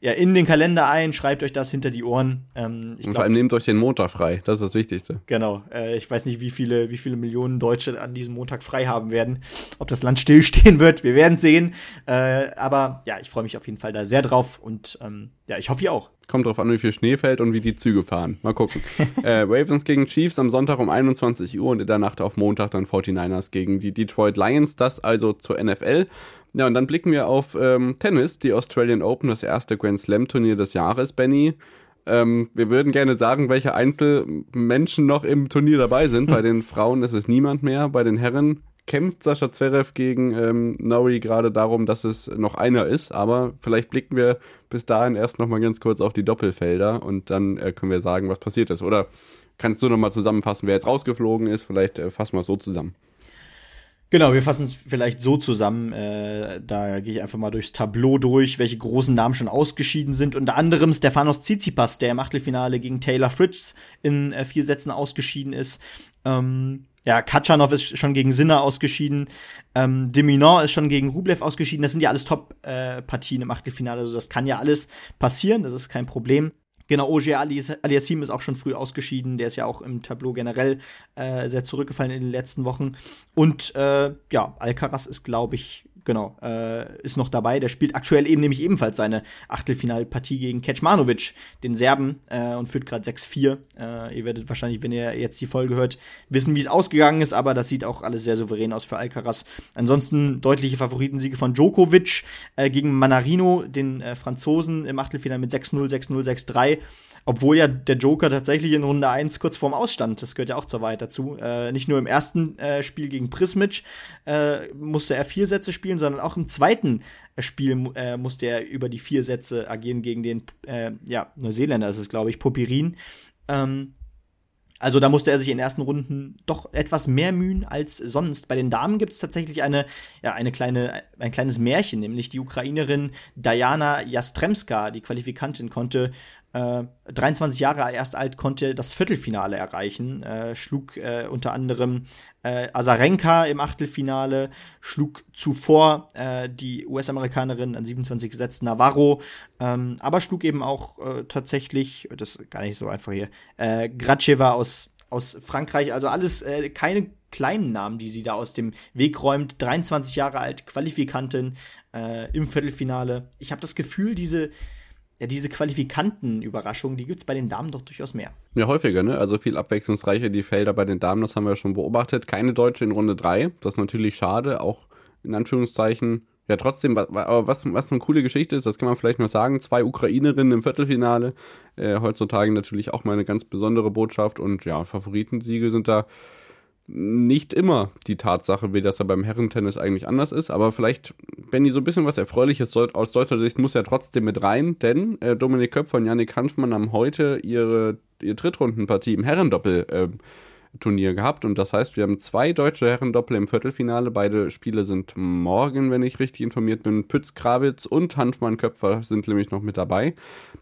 ja, in den Kalender ein, schreibt euch das hinter die Ohren. Ähm, ich Und vor glaub, allem nehmt euch den Montag frei, das ist das Wichtigste. Genau. Äh, ich weiß nicht, wie viele, wie viele Millionen Deutsche an diesem Montag frei haben werden. Ob das Land stillstehen wird, wir werden sehen. Äh, aber ja, ich freue mich auf jeden Fall da sehr drauf und ähm, ja, ich hoffe ihr auch. Kommt drauf an, wie viel Schnee fällt und wie die Züge fahren. Mal gucken. äh, Ravens gegen Chiefs am Sonntag um 21 Uhr und in der Nacht auf Montag dann 49ers gegen die Detroit Lions. Das also zur NFL. Ja, und dann blicken wir auf ähm, Tennis, die Australian Open, das erste Grand Slam Turnier des Jahres, Benny. Ähm, wir würden gerne sagen, welche Einzelmenschen noch im Turnier dabei sind. Bei den Frauen ist es niemand mehr. Bei den Herren kämpft Sascha Zverev gegen ähm, Norrie gerade darum, dass es noch einer ist. Aber vielleicht blicken wir bis dahin erst noch mal ganz kurz auf die Doppelfelder und dann äh, können wir sagen, was passiert ist. Oder kannst du noch mal zusammenfassen, wer jetzt rausgeflogen ist? Vielleicht äh, fassen wir es so zusammen. Genau, wir fassen es vielleicht so zusammen. Äh, da gehe ich einfach mal durchs Tableau durch, welche großen Namen schon ausgeschieden sind. Unter anderem Stefanos Tsitsipas, der im Achtelfinale gegen Taylor Fritz in äh, vier Sätzen ausgeschieden ist. Ähm, ja, Katschanov ist schon gegen Sinner ausgeschieden. Ähm, Deminon ist schon gegen Rublev ausgeschieden. Das sind ja alles Top-Partien im Achtelfinale. Also das kann ja alles passieren. Das ist kein Problem. Genau, Ogier Aliassim ist auch schon früh ausgeschieden. Der ist ja auch im Tableau generell äh, sehr zurückgefallen in den letzten Wochen. Und äh, ja, Alcaraz ist, glaube ich, genau, äh, ist noch dabei. Der spielt aktuell eben nämlich ebenfalls seine Achtelfinalpartie gegen Kecmanovic, den Serben, äh, und führt gerade 6-4. Äh, ihr werdet wahrscheinlich, wenn ihr jetzt die Folge hört, wissen, wie es ausgegangen ist, aber das sieht auch alles sehr souverän aus für Alcaraz. Ansonsten deutliche Favoritensiege von Djokovic äh, gegen Manarino, den äh, Franzosen im Achtelfinale mit 6-0, 6-0, 6-3. Obwohl ja der Joker tatsächlich in Runde 1 kurz vorm Ausstand, das gehört ja auch zur Wahrheit dazu. Äh, nicht nur im ersten äh, Spiel gegen Prismic äh, musste er vier Sätze spielen, sondern auch im zweiten äh, Spiel äh, musste er über die vier Sätze agieren gegen den äh, ja, Neuseeländer, ist es, glaube ich, Popirin. Ähm, also da musste er sich in ersten Runden doch etwas mehr mühen als sonst. Bei den Damen gibt es tatsächlich eine, ja, eine kleine, ein kleines Märchen, nämlich die Ukrainerin Diana Jastremska, die Qualifikantin, konnte äh, 23 Jahre erst alt, konnte das Viertelfinale erreichen, äh, schlug äh, unter anderem äh, Azarenka im Achtelfinale, schlug zuvor äh, die US-Amerikanerin an 27 gesetzt Navarro, ähm, aber schlug eben auch äh, tatsächlich, das ist gar nicht so einfach hier, äh, Gracheva aus, aus Frankreich, also alles keine kleinen Namen, die sie da aus dem Weg räumt. 23 Jahre alt, Qualifikantin äh, im Viertelfinale. Ich habe das Gefühl, diese ja, diese Qualifikanten-Überraschungen, die gibt es bei den Damen doch durchaus mehr. Ja, häufiger, ne? Also viel abwechslungsreicher die Felder bei den Damen, das haben wir ja schon beobachtet. Keine Deutsche in Runde 3, das ist natürlich schade, auch in Anführungszeichen. Ja, trotzdem, aber was, was eine coole Geschichte ist, das kann man vielleicht mal sagen. Zwei Ukrainerinnen im Viertelfinale, äh, heutzutage natürlich auch mal eine ganz besondere Botschaft und ja, Favoritensiege sind da nicht immer die Tatsache, wie das ja beim Herrentennis eigentlich anders ist, aber vielleicht Benny, so ein bisschen was Erfreuliches aus deutscher Sicht muss ja trotzdem mit rein, denn äh, Dominik Köpfer und Janik Hanfmann haben heute ihre, ihre Drittrundenpartie im Herrendoppel äh, Turnier gehabt. Und das heißt, wir haben zwei deutsche Herrendoppel im Viertelfinale. Beide Spiele sind morgen, wenn ich richtig informiert bin. Pütz Krawitz und Hanfmann Köpfer sind nämlich noch mit dabei.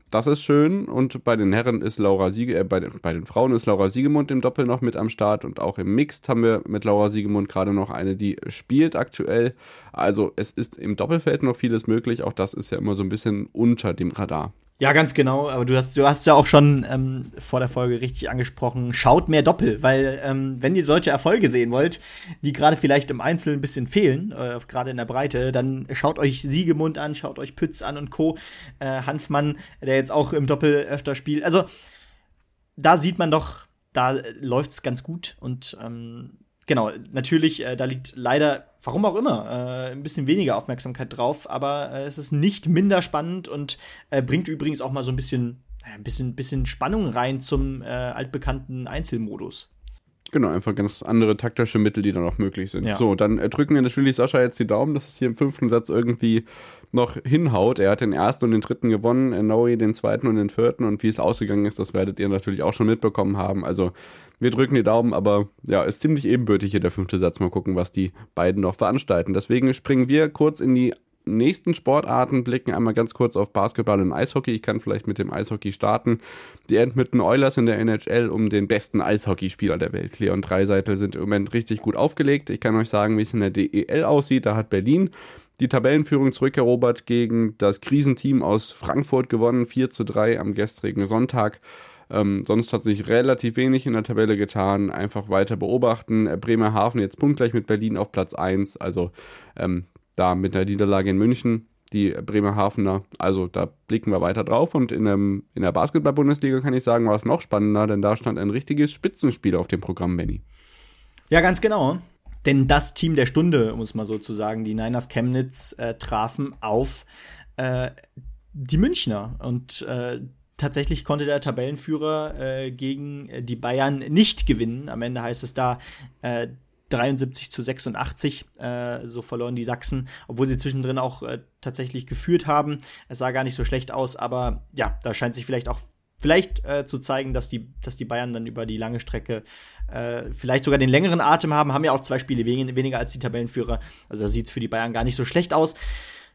Das ist schön. Und bei den Herren ist Laura Siege, äh, bei, den, bei den Frauen ist Laura Siegemund im Doppel noch mit am Start. Und auch im Mixed haben wir mit Laura Siegemund gerade noch eine, die spielt aktuell. Also es ist im Doppelfeld noch vieles möglich. Auch das ist ja immer so ein bisschen unter dem Radar. Ja, ganz genau. Aber du hast, du hast ja auch schon ähm, vor der Folge richtig angesprochen. Schaut mehr Doppel, weil ähm, wenn ihr deutsche Erfolge sehen wollt, die gerade vielleicht im Einzel ein bisschen fehlen, äh, gerade in der Breite, dann schaut euch Siegemund an, schaut euch Pütz an und Co. Äh, Hanfmann, der jetzt auch im Doppel öfter spielt. Also da sieht man doch, da läuft's ganz gut und ähm, genau, natürlich, äh, da liegt leider, warum auch immer, äh, ein bisschen weniger Aufmerksamkeit drauf, aber äh, es ist nicht minder spannend und äh, bringt übrigens auch mal so ein bisschen, ein bisschen, bisschen Spannung rein zum äh, altbekannten Einzelmodus. Genau, einfach ganz andere taktische Mittel, die dann auch möglich sind. Ja. So, dann äh, drücken wir natürlich Sascha jetzt die Daumen, dass es hier im fünften Satz irgendwie noch hinhaut. Er hat den ersten und den dritten gewonnen, Noe den zweiten und den vierten und wie es ausgegangen ist, das werdet ihr natürlich auch schon mitbekommen haben. Also wir drücken die Daumen, aber ja, ist ziemlich ebenbürtig hier der fünfte Satz. Mal gucken, was die beiden noch veranstalten. Deswegen springen wir kurz in die nächsten Sportarten, blicken einmal ganz kurz auf Basketball und Eishockey. Ich kann vielleicht mit dem Eishockey starten. Die Edmonton Oilers in der NHL um den besten Eishockeyspieler der Welt. Leon Dreiseitel sind im Moment richtig gut aufgelegt. Ich kann euch sagen, wie es in der DEL aussieht. Da hat Berlin die Tabellenführung zurückerobert gegen das Krisenteam aus Frankfurt gewonnen. 4 zu 3 am gestrigen Sonntag. Ähm, sonst hat sich relativ wenig in der Tabelle getan. Einfach weiter beobachten. Äh, Bremerhaven jetzt punktgleich mit Berlin auf Platz 1. Also ähm, da mit der Niederlage in München. Die Bremerhavener, also da blicken wir weiter drauf. Und in, einem, in der Basketball-Bundesliga kann ich sagen, war es noch spannender, denn da stand ein richtiges Spitzenspiel auf dem Programm, Benny. Ja, ganz genau. Denn das Team der Stunde, muss man sozusagen, die Niners Chemnitz äh, trafen auf äh, die Münchner. Und äh, tatsächlich konnte der Tabellenführer äh, gegen äh, die Bayern nicht gewinnen. Am Ende heißt es da 73 äh, zu 86, äh, so verloren die Sachsen, obwohl sie zwischendrin auch äh, tatsächlich geführt haben. Es sah gar nicht so schlecht aus, aber ja, da scheint sich vielleicht auch vielleicht äh, zu zeigen, dass die, dass die Bayern dann über die lange Strecke äh, vielleicht sogar den längeren Atem haben, haben ja auch zwei Spiele wen weniger als die Tabellenführer. Also da sieht es für die Bayern gar nicht so schlecht aus.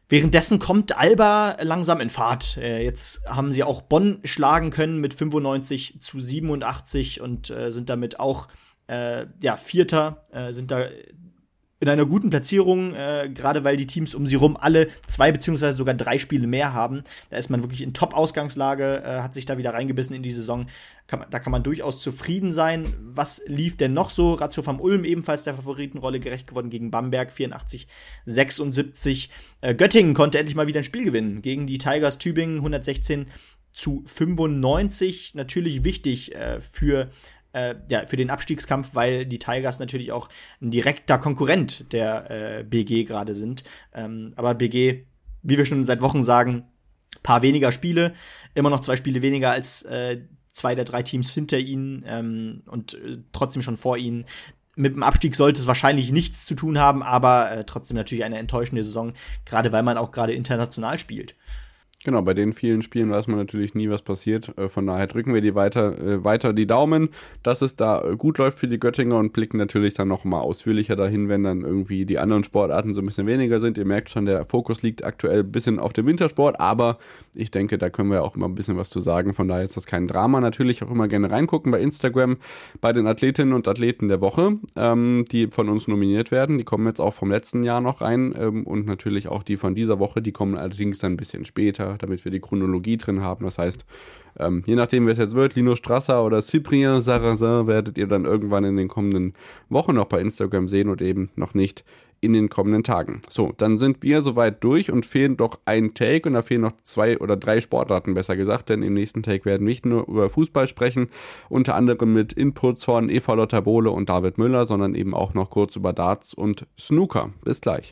Währenddessen kommt Alba langsam in Fahrt. Äh, jetzt haben sie auch Bonn schlagen können mit 95 zu 87 und äh, sind damit auch äh, ja, Vierter, äh, sind da in einer guten Platzierung, äh, gerade weil die Teams um sie rum alle zwei beziehungsweise sogar drei Spiele mehr haben. Da ist man wirklich in Top-Ausgangslage, äh, hat sich da wieder reingebissen in die Saison. Kann man, da kann man durchaus zufrieden sein. Was lief denn noch so? Ratio vom Ulm ebenfalls der Favoritenrolle gerecht geworden gegen Bamberg, 84, 76. Äh, Göttingen konnte endlich mal wieder ein Spiel gewinnen gegen die Tigers Tübingen, 116 zu 95. Natürlich wichtig äh, für äh, ja, für den Abstiegskampf, weil die Tigers natürlich auch ein direkter Konkurrent der äh, BG gerade sind. Ähm, aber BG, wie wir schon seit Wochen sagen, paar weniger Spiele, immer noch zwei Spiele weniger als äh, zwei der drei Teams hinter ihnen ähm, und äh, trotzdem schon vor ihnen. Mit dem Abstieg sollte es wahrscheinlich nichts zu tun haben, aber äh, trotzdem natürlich eine enttäuschende Saison, gerade weil man auch gerade international spielt. Genau, bei den vielen Spielen weiß man natürlich nie, was passiert. Äh, von daher drücken wir die weiter, äh, weiter die Daumen, dass es da äh, gut läuft für die Göttinger und blicken natürlich dann noch mal ausführlicher dahin, wenn dann irgendwie die anderen Sportarten so ein bisschen weniger sind. Ihr merkt schon, der Fokus liegt aktuell ein bisschen auf dem Wintersport, aber ich denke, da können wir auch immer ein bisschen was zu sagen. Von daher ist das kein Drama. Natürlich auch immer gerne reingucken bei Instagram bei den Athletinnen und Athleten der Woche, ähm, die von uns nominiert werden. Die kommen jetzt auch vom letzten Jahr noch rein ähm, und natürlich auch die von dieser Woche. Die kommen allerdings dann ein bisschen später damit wir die Chronologie drin haben. Das heißt, ähm, je nachdem, wer es jetzt wird, Lino Strasser oder Cyprien Sarrazin, werdet ihr dann irgendwann in den kommenden Wochen noch bei Instagram sehen und eben noch nicht in den kommenden Tagen. So, dann sind wir soweit durch und fehlen doch ein Take und da fehlen noch zwei oder drei Sportarten, besser gesagt, denn im nächsten Take werden wir nicht nur über Fußball sprechen, unter anderem mit Inputs von Eva Lotter Bohle und David Müller, sondern eben auch noch kurz über Darts und Snooker. Bis gleich.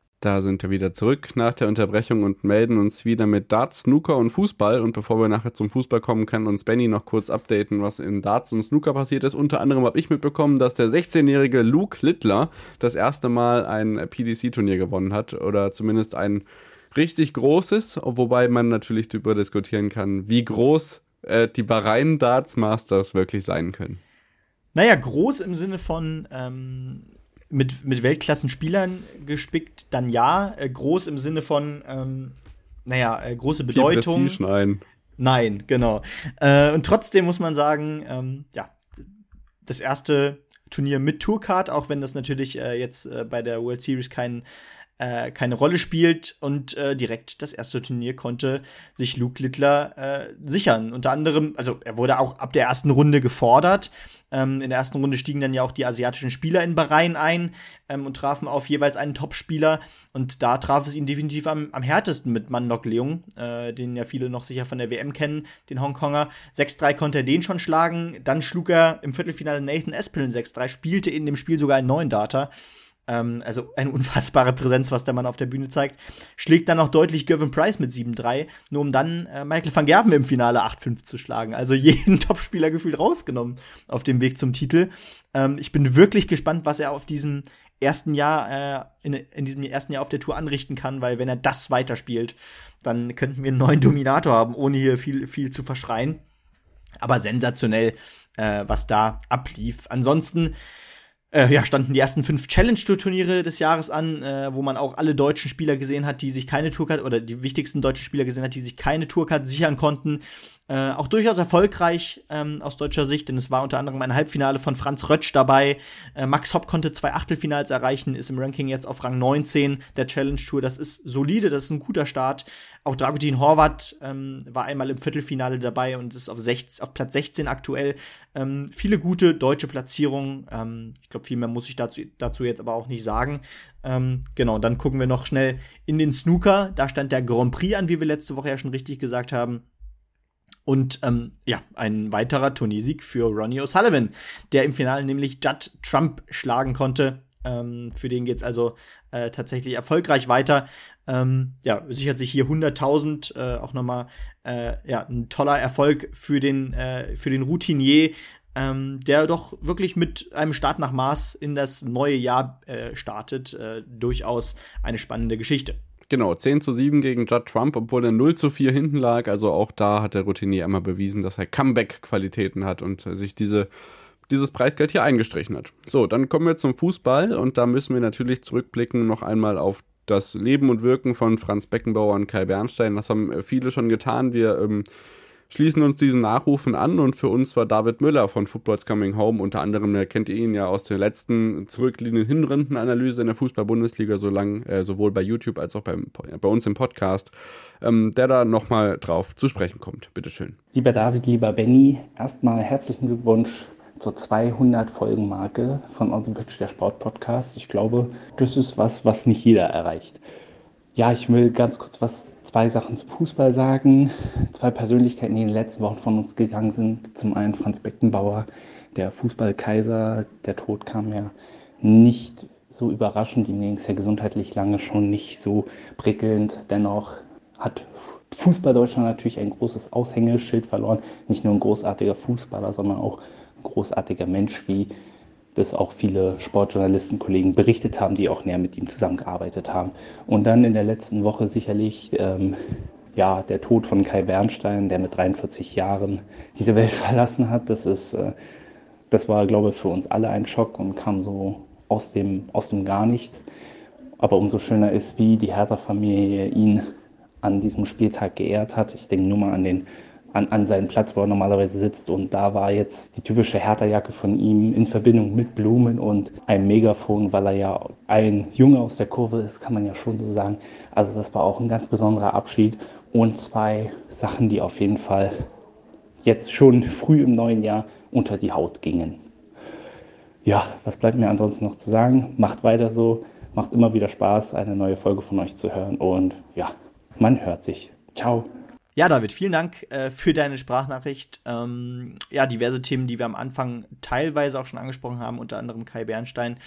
Da sind wir wieder zurück nach der Unterbrechung und melden uns wieder mit Darts, Snooker und Fußball. Und bevor wir nachher zum Fußball kommen, kann uns Benny noch kurz updaten, was in Darts und Snooker passiert ist. Unter anderem habe ich mitbekommen, dass der 16-jährige Luke Littler das erste Mal ein PDC-Turnier gewonnen hat. Oder zumindest ein richtig großes, wobei man natürlich darüber diskutieren kann, wie groß äh, die Bahrain Darts Masters wirklich sein können. Naja, groß im Sinne von ähm, mit, mit Weltklassenspielern gespickt, dann ja. Äh, groß im Sinne von, ähm, naja, äh, große Bedeutung. Viel nein. Nein, genau. Äh, und trotzdem muss man sagen, ähm, ja, das erste Turnier mit Tourcard, auch wenn das natürlich äh, jetzt äh, bei der World Series kein äh, keine Rolle spielt und äh, direkt das erste Turnier konnte sich Luke Littler äh, sichern. Unter anderem, also er wurde auch ab der ersten Runde gefordert. Ähm, in der ersten Runde stiegen dann ja auch die asiatischen Spieler in Bahrain ein ähm, und trafen auf jeweils einen Topspieler. Und da traf es ihn definitiv am, am härtesten mit Mandok Leung, äh, den ja viele noch sicher von der WM kennen, den Hongkonger. 6-3 konnte er den schon schlagen. Dann schlug er im Viertelfinale Nathan Espelin 6-3, spielte in dem Spiel sogar einen neuen Data. Ähm, also eine unfassbare Präsenz, was der Mann auf der Bühne zeigt. Schlägt dann auch deutlich Gervin Price mit 7-3, nur um dann äh, Michael van Gerven im Finale 8-5 zu schlagen. Also jeden Topspieler gefühlt rausgenommen auf dem Weg zum Titel. Ähm, ich bin wirklich gespannt, was er auf diesem ersten Jahr, äh, in, in, diesem ersten Jahr auf der Tour anrichten kann, weil wenn er das weiterspielt, dann könnten wir einen neuen Dominator haben, ohne hier viel, viel zu verschreien. Aber sensationell, äh, was da ablief. Ansonsten äh, ja, standen die ersten fünf Challenge-Tour-Turniere des Jahres an, äh, wo man auch alle deutschen Spieler gesehen hat, die sich keine Tourcard oder die wichtigsten deutschen Spieler gesehen hat, die sich keine Tourcard sichern konnten. Äh, auch durchaus erfolgreich ähm, aus deutscher Sicht, denn es war unter anderem ein Halbfinale von Franz Rötsch dabei. Äh, Max Hopp konnte zwei Achtelfinals erreichen, ist im Ranking jetzt auf Rang 19 der Challenge Tour. Das ist solide, das ist ein guter Start. Auch Dragutin Horvath ähm, war einmal im Viertelfinale dabei und ist auf, 16, auf Platz 16 aktuell. Ähm, viele gute deutsche Platzierungen. Ähm, ich glaube, viel mehr muss ich dazu, dazu jetzt aber auch nicht sagen. Ähm, genau, dann gucken wir noch schnell in den Snooker. Da stand der Grand Prix an, wie wir letzte Woche ja schon richtig gesagt haben. Und ähm, ja, ein weiterer Turniersieg für Ronnie O'Sullivan, der im Finale nämlich Judd Trump schlagen konnte. Ähm, für den geht's also äh, tatsächlich erfolgreich weiter. Ähm, ja, sichert sich hier 100.000, äh, auch nochmal äh, ja, ein toller Erfolg für den, äh, für den Routinier, ähm, der doch wirklich mit einem Start nach Maß in das neue Jahr äh, startet. Äh, durchaus eine spannende Geschichte. Genau, 10 zu 7 gegen Judd Trump, obwohl er 0 zu 4 hinten lag. Also auch da hat der Routinier einmal bewiesen, dass er Comeback-Qualitäten hat und sich diese, dieses Preisgeld hier eingestrichen hat. So, dann kommen wir zum Fußball und da müssen wir natürlich zurückblicken noch einmal auf das Leben und Wirken von Franz Beckenbauer und Kai Bernstein. Das haben viele schon getan. Wir ähm, schließen uns diesen Nachrufen an und für uns war David Müller von Football's Coming Home unter anderem, der kennt ihr ihn ja aus der letzten zurückliegenden Hinrundenanalyse in der Fußball-Bundesliga, so lang, äh, sowohl bei YouTube als auch beim, bei uns im Podcast, ähm, der da nochmal drauf zu sprechen kommt. Bitteschön. Lieber David, lieber Benny, erstmal herzlichen Glückwunsch zur 200 Folgen Marke von On the Pitch, der Sportpodcast. Ich glaube, das ist was, was nicht jeder erreicht. Ja, ich will ganz kurz was, zwei Sachen zum Fußball sagen. Zwei Persönlichkeiten, die in den letzten Wochen von uns gegangen sind. Zum einen Franz Beckenbauer, der Fußballkaiser. Der Tod kam ja nicht so überraschend. Ihm ging es ja gesundheitlich lange schon nicht so prickelnd. Dennoch hat Fußball Deutschland natürlich ein großes Aushängeschild verloren. Nicht nur ein großartiger Fußballer, sondern auch ein großartiger Mensch, wie das auch viele Sportjournalistenkollegen berichtet haben, die auch näher mit ihm zusammengearbeitet haben. Und dann in der letzten Woche sicherlich ähm, ja, der Tod von Kai Bernstein, der mit 43 Jahren diese Welt verlassen hat. Das, ist, äh, das war, glaube ich, für uns alle ein Schock und kam so aus dem, aus dem Gar nichts. Aber umso schöner ist, wie die Hertha-Familie ihn an diesem Spieltag geehrt hat. Ich denke nur mal an den an, an seinen Platz, wo er normalerweise sitzt. Und da war jetzt die typische Hertha-Jacke von ihm in Verbindung mit Blumen und einem Megafon, weil er ja ein Junge aus der Kurve ist, kann man ja schon so sagen. Also das war auch ein ganz besonderer Abschied. Und zwei Sachen, die auf jeden Fall jetzt schon früh im neuen Jahr unter die Haut gingen. Ja, was bleibt mir ansonsten noch zu sagen? Macht weiter so, macht immer wieder Spaß, eine neue Folge von euch zu hören und ja, man hört sich. Ciao. Ja, David, vielen Dank äh, für deine Sprachnachricht. Ähm, ja, diverse Themen, die wir am Anfang teilweise auch schon angesprochen haben, unter anderem Kai Bernstein.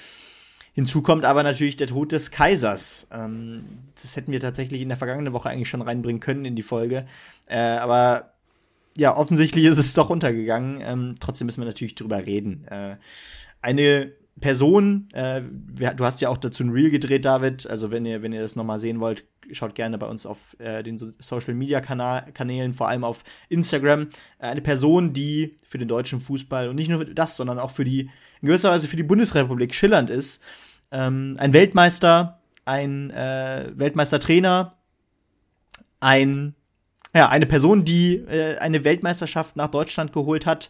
Hinzu kommt aber natürlich der Tod des Kaisers. Ähm, das hätten wir tatsächlich in der vergangenen Woche eigentlich schon reinbringen können in die Folge. Äh, aber ja, offensichtlich ist es doch untergegangen. Ähm, trotzdem müssen wir natürlich drüber reden. Äh, eine Person, äh, du hast ja auch dazu ein Reel gedreht, David. Also wenn ihr, wenn ihr das nochmal sehen wollt, schaut gerne bei uns auf äh, den Social Media Kanälen, vor allem auf Instagram. Äh, eine Person, die für den deutschen Fußball und nicht nur das, sondern auch für die, in gewisser Weise für die Bundesrepublik schillernd ist. Ähm, ein Weltmeister, ein äh, Weltmeistertrainer, ein ja, eine Person, die äh, eine Weltmeisterschaft nach Deutschland geholt hat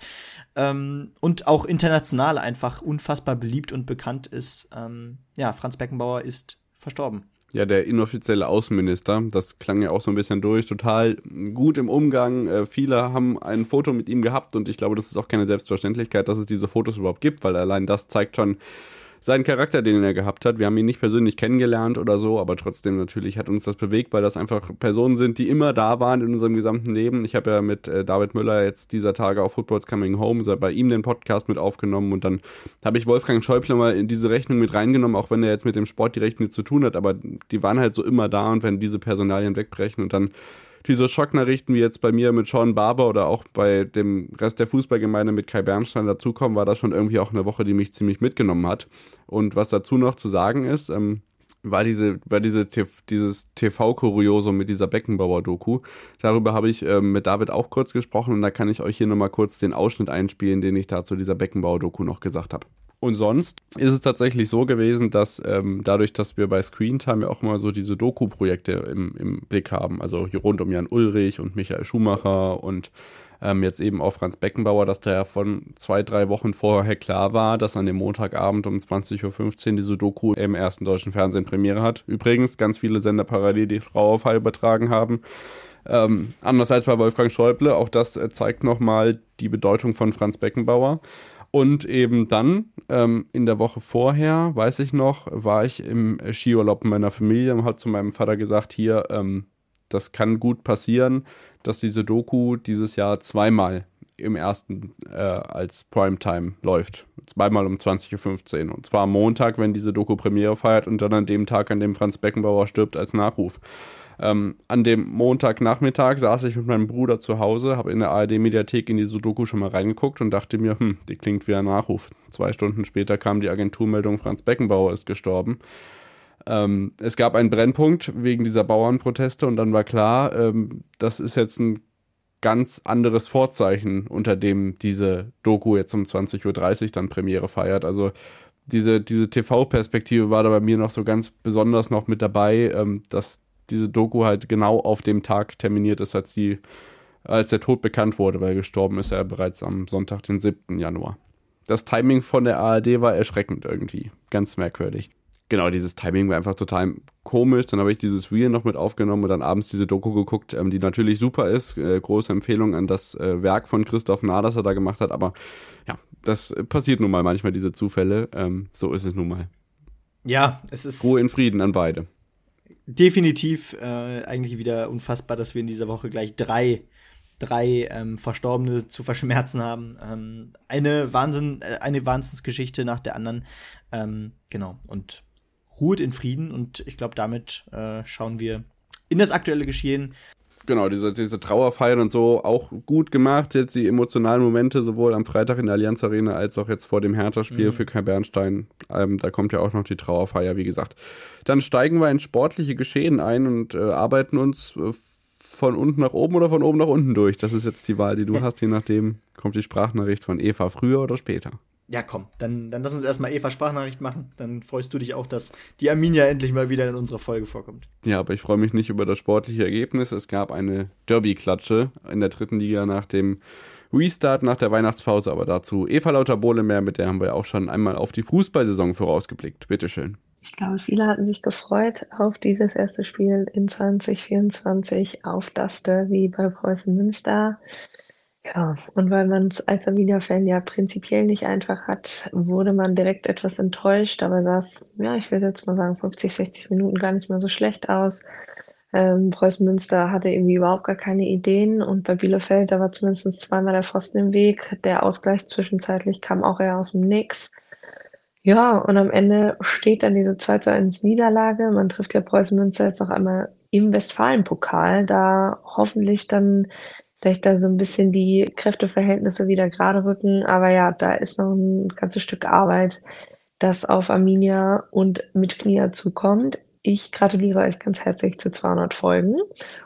ähm, und auch international einfach unfassbar beliebt und bekannt ist. Ähm, ja, Franz Beckenbauer ist verstorben. Ja, der inoffizielle Außenminister, das klang ja auch so ein bisschen durch, total gut im Umgang. Äh, viele haben ein Foto mit ihm gehabt und ich glaube, das ist auch keine Selbstverständlichkeit, dass es diese Fotos überhaupt gibt, weil allein das zeigt schon, seinen Charakter, den er gehabt hat. Wir haben ihn nicht persönlich kennengelernt oder so, aber trotzdem natürlich hat uns das bewegt, weil das einfach Personen sind, die immer da waren in unserem gesamten Leben. Ich habe ja mit äh, David Müller jetzt dieser Tage auf Football's Coming Home bei ihm den Podcast mit aufgenommen und dann habe ich Wolfgang Schäuble mal in diese Rechnung mit reingenommen, auch wenn er jetzt mit dem Sport direkt nichts zu tun hat, aber die waren halt so immer da und wenn diese Personalien wegbrechen und dann diese Schocknachrichten wie jetzt bei mir mit Sean Barber oder auch bei dem Rest der Fußballgemeinde mit Kai Bernstein dazukommen, war das schon irgendwie auch eine Woche, die mich ziemlich mitgenommen hat. Und was dazu noch zu sagen ist, ähm, war diese, war diese dieses TV-Kuriosum mit dieser Beckenbauer-Doku. Darüber habe ich ähm, mit David auch kurz gesprochen und da kann ich euch hier nochmal kurz den Ausschnitt einspielen, den ich da zu dieser Beckenbauer-Doku noch gesagt habe. Und sonst ist es tatsächlich so gewesen, dass ähm, dadurch, dass wir bei Screentime ja auch immer so diese Doku-Projekte im, im Blick haben, also hier rund um Jan Ulrich und Michael Schumacher und ähm, jetzt eben auch Franz Beckenbauer, dass da ja von zwei, drei Wochen vorher klar war, dass an dem Montagabend um 20.15 Uhr diese Doku im ersten deutschen Fernsehen Premiere hat. Übrigens, ganz viele Sender parallel die Trauerfeier übertragen haben. Ähm, anders als bei Wolfgang Schäuble, auch das äh, zeigt nochmal die Bedeutung von Franz Beckenbauer. Und eben dann, ähm, in der Woche vorher, weiß ich noch, war ich im Skiurlaub meiner Familie und hat zu meinem Vater gesagt, hier, ähm, das kann gut passieren, dass diese Doku dieses Jahr zweimal im ersten äh, als Primetime läuft. Zweimal um 20.15 Uhr. Und zwar am Montag, wenn diese Doku Premiere feiert und dann an dem Tag, an dem Franz Beckenbauer stirbt, als Nachruf. Ähm, an dem Montagnachmittag saß ich mit meinem Bruder zu Hause, habe in der ARD-Mediathek in die Sudoku schon mal reingeguckt und dachte mir, hm, die klingt wie ein Nachruf. Zwei Stunden später kam die Agenturmeldung, Franz Beckenbauer ist gestorben. Ähm, es gab einen Brennpunkt wegen dieser Bauernproteste und dann war klar, ähm, das ist jetzt ein ganz anderes Vorzeichen, unter dem diese Doku jetzt um 20.30 Uhr dann Premiere feiert. Also diese, diese TV-Perspektive war da bei mir noch so ganz besonders noch mit dabei, ähm, dass diese Doku halt genau auf dem Tag terminiert ist, als die, als der Tod bekannt wurde, weil gestorben ist er bereits am Sonntag, den 7. Januar. Das Timing von der ARD war erschreckend irgendwie. Ganz merkwürdig. Genau, dieses Timing war einfach total komisch. Dann habe ich dieses Reel noch mit aufgenommen und dann abends diese Doku geguckt, ähm, die natürlich super ist. Äh, große Empfehlung an das äh, Werk von Christoph Nah, das er da gemacht hat. Aber ja, das passiert nun mal manchmal, diese Zufälle. Ähm, so ist es nun mal. Ja, es ist. Ruhe in Frieden an beide definitiv äh, eigentlich wieder unfassbar, dass wir in dieser Woche gleich drei, drei ähm, Verstorbene zu verschmerzen haben. Ähm, eine Wahnsinn, äh, eine Wahnsinnsgeschichte nach der anderen. Ähm, genau. Und ruht in Frieden und ich glaube, damit äh, schauen wir in das aktuelle Geschehen genau, diese, diese Trauerfeiern und so auch gut gemacht. Jetzt die emotionalen Momente, sowohl am Freitag in der Allianz Arena als auch jetzt vor dem Hertha-Spiel mhm. für Kai Bernstein. Ähm, da kommt ja auch noch die Trauerfeier, wie gesagt. Dann steigen wir in sportliche Geschehen ein und äh, arbeiten uns äh, von unten nach oben oder von oben nach unten durch. Das ist jetzt die Wahl, die du hast. Je nachdem kommt die Sprachnachricht von Eva früher oder später. Ja, komm, dann, dann lass uns erstmal Eva Sprachnachricht machen. Dann freust du dich auch, dass die Arminia endlich mal wieder in unserer Folge vorkommt. Ja, aber ich freue mich nicht über das sportliche Ergebnis. Es gab eine Derby-Klatsche in der dritten Liga nach dem Restart nach der Weihnachtspause, aber dazu Eva Lauter-Bohle mehr, mit der haben wir auch schon einmal auf die Fußballsaison vorausgeblickt. Bitteschön. Ich glaube, viele hatten sich gefreut auf dieses erste Spiel in 2024, auf das Derby bei Preußen Münster. Ja, und weil man es als Arminia-Fan ja prinzipiell nicht einfach hat, wurde man direkt etwas enttäuscht. Aber sah es, ja, ich will jetzt mal sagen, 50, 60 Minuten gar nicht mehr so schlecht aus. Ähm, Preußen Münster hatte irgendwie überhaupt gar keine Ideen und bei Bielefeld, da war zumindest zweimal der Pfosten im Weg. Der Ausgleich zwischenzeitlich kam auch eher aus dem Nix. Ja, und am Ende steht dann diese 2 zu 1 Niederlage. Man trifft ja Preußen Münster jetzt noch einmal im Westfalenpokal, da hoffentlich dann vielleicht da so ein bisschen die Kräfteverhältnisse wieder gerade rücken. Aber ja, da ist noch ein ganzes Stück Arbeit, das auf Arminia und Mitglieder zukommt. Ich gratuliere euch ganz herzlich zu 200 Folgen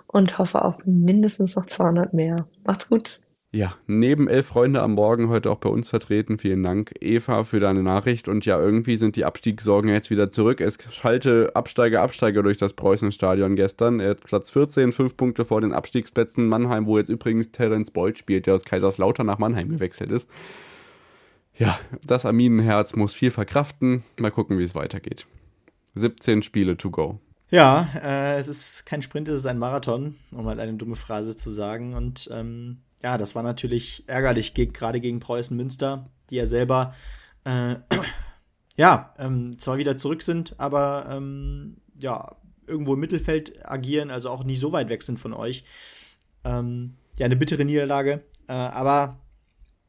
und hoffe auf mindestens noch 200 mehr. Macht's gut. Ja, neben elf Freunde am Morgen heute auch bei uns vertreten. Vielen Dank, Eva, für deine Nachricht. Und ja, irgendwie sind die Abstiegssorgen jetzt wieder zurück. Es schalte Absteiger, Absteiger durch das Preußenstadion gestern. Er hat Platz 14, fünf Punkte vor den Abstiegsplätzen. Mannheim, wo jetzt übrigens Terence Boyd spielt, der aus Kaiserslautern nach Mannheim gewechselt ist. Ja, das Arminenherz muss viel verkraften. Mal gucken, wie es weitergeht. 17 Spiele to go. Ja, äh, es ist kein Sprint, es ist ein Marathon, um mal eine dumme Phrase zu sagen. Und ähm, ja, das war natürlich ärgerlich, ge gerade gegen Preußen Münster, die ja selber äh, ja, ähm, zwar wieder zurück sind, aber ähm, ja, irgendwo im Mittelfeld agieren, also auch nicht so weit weg sind von euch. Ähm, ja, eine bittere Niederlage, äh, aber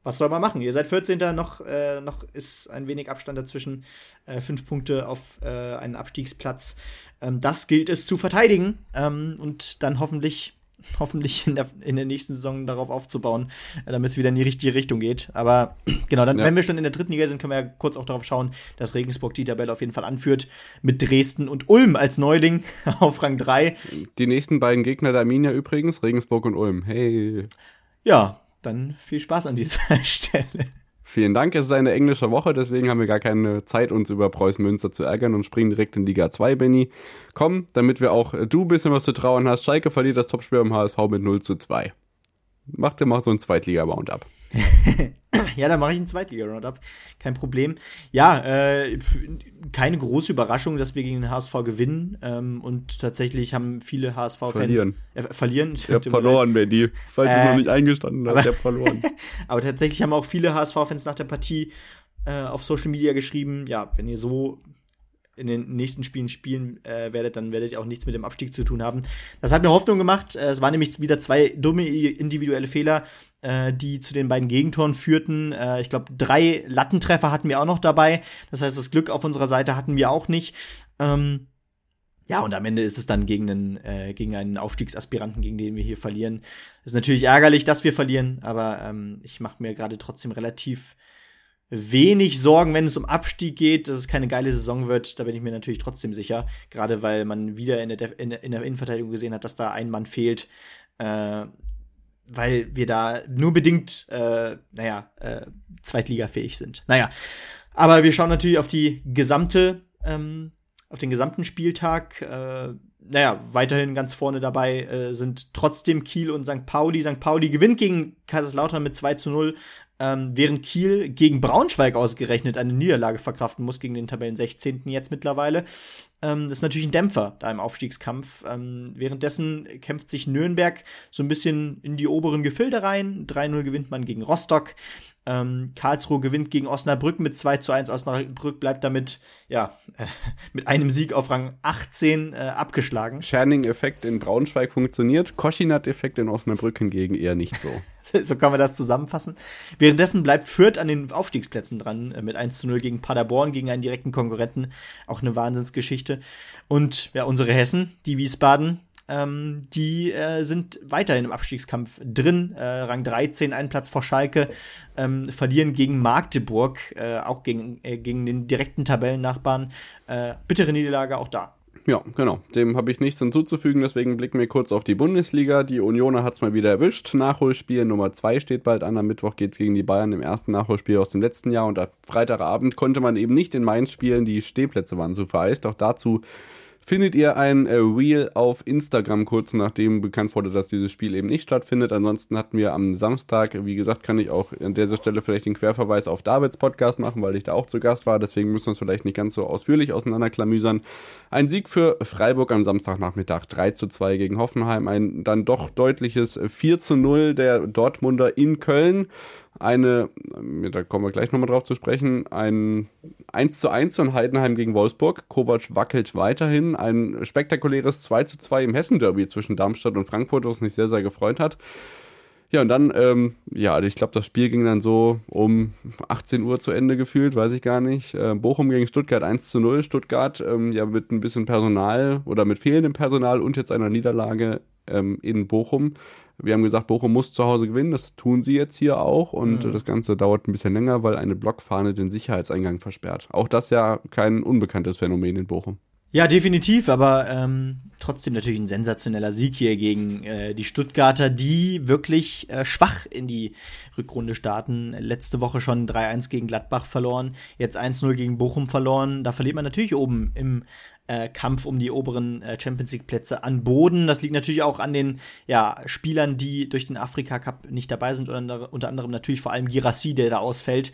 was soll man machen? Ihr seid 14. Noch, äh, noch ist ein wenig Abstand dazwischen. Äh, fünf Punkte auf äh, einen Abstiegsplatz. Ähm, das gilt es zu verteidigen ähm, und dann hoffentlich, hoffentlich in der, in der nächsten Saison darauf aufzubauen, äh, damit es wieder in die richtige Richtung geht. Aber genau, dann, ja. wenn wir schon in der dritten Liga sind, können wir ja kurz auch darauf schauen, dass Regensburg die Tabelle auf jeden Fall anführt. Mit Dresden und Ulm als Neuling auf Rang 3. Die nächsten beiden Gegner der Arminia übrigens, Regensburg und Ulm. Hey. Ja, dann viel Spaß an dieser Stelle. Vielen Dank. Es ist eine englische Woche, deswegen haben wir gar keine Zeit, uns über Preußen Münster zu ärgern und springen direkt in Liga 2, Benny. Komm, damit wir auch äh, du ein bisschen was zu trauern hast. Schalke verliert das Topspiel am HSV mit 0 zu 2. Mach dir mal so ein Zweitliga-Roundup. ja, dann mache ich einen Zweitliga-Roundup. Kein Problem. Ja, äh, keine große Überraschung, dass wir gegen den HSV gewinnen. Ähm, und tatsächlich haben viele HSV-Fans verlieren. Äh, verlieren. Ich habe verloren, Benny. Falls äh, du noch nicht eingestanden hast, ich habe verloren. aber tatsächlich haben auch viele HSV-Fans nach der Partie äh, auf Social Media geschrieben, ja, wenn ihr so in den nächsten Spielen spielen äh, werdet, dann werdet ihr auch nichts mit dem Abstieg zu tun haben. Das hat mir Hoffnung gemacht. Äh, es waren nämlich wieder zwei dumme individuelle Fehler, äh, die zu den beiden Gegentoren führten. Äh, ich glaube, drei Lattentreffer hatten wir auch noch dabei. Das heißt, das Glück auf unserer Seite hatten wir auch nicht. Ähm, ja, und am Ende ist es dann gegen einen, äh, gegen einen Aufstiegsaspiranten, gegen den wir hier verlieren. Ist natürlich ärgerlich, dass wir verlieren, aber ähm, ich mache mir gerade trotzdem relativ wenig Sorgen, wenn es um Abstieg geht, dass es keine geile Saison wird. Da bin ich mir natürlich trotzdem sicher. Gerade weil man wieder in der, in, in der Innenverteidigung gesehen hat, dass da ein Mann fehlt. Äh, weil wir da nur bedingt, äh, naja, äh, zweitligafähig sind. Naja, aber wir schauen natürlich auf die gesamte, ähm, auf den gesamten Spieltag. Äh, naja, weiterhin ganz vorne dabei äh, sind trotzdem Kiel und St. Pauli. St. Pauli gewinnt gegen Kaiserslautern mit 2 zu 0, ähm, während Kiel gegen Braunschweig ausgerechnet eine Niederlage verkraften muss, gegen den Tabellen 16. jetzt mittlerweile. Ähm, das ist natürlich ein Dämpfer da im Aufstiegskampf. Ähm, währenddessen kämpft sich Nürnberg so ein bisschen in die oberen Gefilde rein. 3-0 gewinnt man gegen Rostock. Ähm, Karlsruhe gewinnt gegen Osnabrück mit 2 zu 1. Osnabrück bleibt damit, ja, äh, mit einem Sieg auf Rang 18 äh, abgeschlagen. Scherning-Effekt in Braunschweig funktioniert, Koschinat-Effekt in Osnabrück hingegen eher nicht so. so kann man das zusammenfassen. Währenddessen bleibt Fürth an den Aufstiegsplätzen dran, äh, mit 1 zu 0 gegen Paderborn, gegen einen direkten Konkurrenten. Auch eine Wahnsinnsgeschichte. Und ja, unsere Hessen, die Wiesbaden, ähm, die äh, sind weiterhin im Abstiegskampf drin. Äh, Rang 13, einen Platz vor Schalke, ähm, verlieren gegen Magdeburg, äh, auch gegen, äh, gegen den direkten Tabellennachbarn. Äh, bittere Niederlage auch da. Ja, genau. Dem habe ich nichts hinzuzufügen, deswegen blicken wir kurz auf die Bundesliga. Die Unioner hat es mal wieder erwischt. Nachholspiel Nummer 2 steht bald an. Am Mittwoch geht es gegen die Bayern im ersten Nachholspiel aus dem letzten Jahr. Und am Freitagabend konnte man eben nicht in Mainz spielen. Die Stehplätze waren zu vereist. Auch dazu findet ihr ein äh, Reel auf Instagram kurz nachdem bekannt wurde, dass dieses Spiel eben nicht stattfindet. Ansonsten hatten wir am Samstag, wie gesagt, kann ich auch an dieser Stelle vielleicht den Querverweis auf Davids Podcast machen, weil ich da auch zu Gast war. Deswegen müssen wir es vielleicht nicht ganz so ausführlich auseinanderklamüsern. Ein Sieg für Freiburg am Samstagnachmittag 3 zu 2 gegen Hoffenheim. Ein dann doch deutliches 4 zu 0 der Dortmunder in Köln. Eine, da kommen wir gleich nochmal drauf zu sprechen, ein 1 zu 1 von Heidenheim gegen Wolfsburg. Kovac wackelt weiterhin. Ein spektakuläres 2 zu 2 im Hessen-Derby zwischen Darmstadt und Frankfurt, was mich sehr, sehr gefreut hat. Ja, und dann, ähm, ja, ich glaube, das Spiel ging dann so um 18 Uhr zu Ende gefühlt, weiß ich gar nicht. Äh, Bochum gegen Stuttgart 1 zu 0. Stuttgart ähm, ja mit ein bisschen Personal oder mit fehlendem Personal und jetzt einer Niederlage ähm, in Bochum. Wir haben gesagt, Bochum muss zu Hause gewinnen. Das tun sie jetzt hier auch. Und mhm. das Ganze dauert ein bisschen länger, weil eine Blockfahne den Sicherheitseingang versperrt. Auch das ja kein unbekanntes Phänomen in Bochum. Ja, definitiv, aber ähm, trotzdem natürlich ein sensationeller Sieg hier gegen äh, die Stuttgarter, die wirklich äh, schwach in die Rückrunde starten. Letzte Woche schon 3-1 gegen Gladbach verloren, jetzt 1-0 gegen Bochum verloren. Da verliert man natürlich oben im äh, Kampf um die oberen äh, Champions League Plätze an Boden. Das liegt natürlich auch an den ja, Spielern, die durch den Afrika Cup nicht dabei sind, unter, unter anderem natürlich vor allem Girassi, der da ausfällt.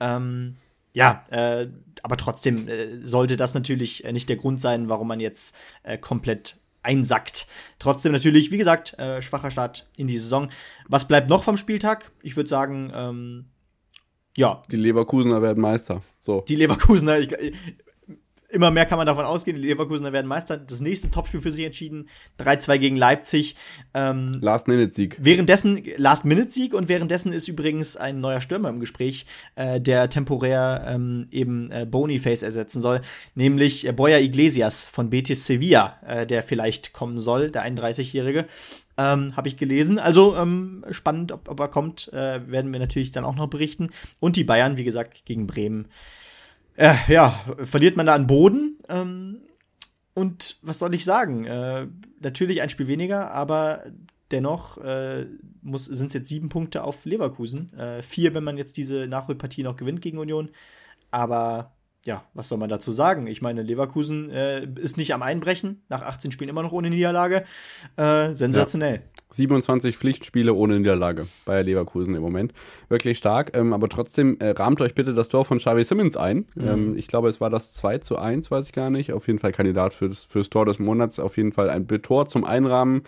Ähm, ja, äh, aber trotzdem äh, sollte das natürlich äh, nicht der Grund sein, warum man jetzt äh, komplett einsackt. Trotzdem natürlich, wie gesagt, schwacher Start in die Saison. Was bleibt noch vom Spieltag? Ich würde sagen, ähm, ja. Die Leverkusener werden Meister. So. Die Leverkusener, ich, immer mehr kann man davon ausgehen, die Leverkusener werden Meister. Das nächste Topspiel für sich entschieden, 3-2 gegen Leipzig. Ähm, Last-Minute-Sieg. Währenddessen, Last-Minute-Sieg und währenddessen ist übrigens ein neuer Stürmer im Gespräch, äh, der temporär ähm, eben äh, Boniface ersetzen soll, nämlich äh, Boya Iglesias von Betis Sevilla, äh, der vielleicht kommen soll, der 31-Jährige. Ähm, habe ich gelesen. Also ähm, spannend, ob, ob er kommt, äh, werden wir natürlich dann auch noch berichten. Und die Bayern, wie gesagt, gegen Bremen äh, ja, verliert man da an Boden. Ähm, und was soll ich sagen? Äh, natürlich ein Spiel weniger, aber dennoch äh, sind es jetzt sieben Punkte auf Leverkusen. Äh, vier, wenn man jetzt diese Nachholpartie noch gewinnt gegen Union. Aber ja, was soll man dazu sagen? Ich meine, Leverkusen äh, ist nicht am Einbrechen, nach 18 Spielen immer noch ohne Niederlage. Äh, sensationell. Ja. 27 Pflichtspiele ohne Niederlage bei Leverkusen im Moment. Wirklich stark. Ähm, aber trotzdem äh, rahmt euch bitte das Tor von Xavi Simmons ein. Mhm. Ähm, ich glaube, es war das 2 zu 1, weiß ich gar nicht. Auf jeden Fall Kandidat fürs, fürs Tor des Monats. Auf jeden Fall ein Tor zum Einrahmen.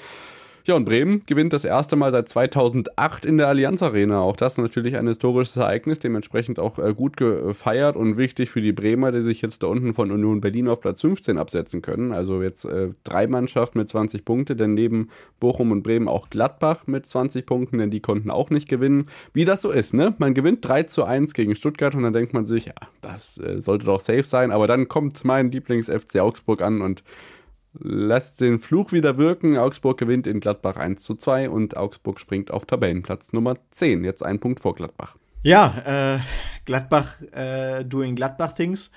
Ja, und Bremen gewinnt das erste Mal seit 2008 in der Allianz Arena. Auch das natürlich ein historisches Ereignis, dementsprechend auch äh, gut gefeiert und wichtig für die Bremer, die sich jetzt da unten von Union Berlin auf Platz 15 absetzen können. Also jetzt äh, drei Mannschaften mit 20 Punkte, denn neben Bochum und Bremen auch Gladbach mit 20 Punkten, denn die konnten auch nicht gewinnen. Wie das so ist, ne? Man gewinnt 3 zu 1 gegen Stuttgart und dann denkt man sich, ja, das äh, sollte doch safe sein, aber dann kommt mein Lieblings-FC Augsburg an und lässt den Fluch wieder wirken. Augsburg gewinnt in Gladbach 1 zu 2 und Augsburg springt auf Tabellenplatz Nummer 10. Jetzt ein Punkt vor Gladbach. Ja, äh, Gladbach äh, doing Gladbach Things.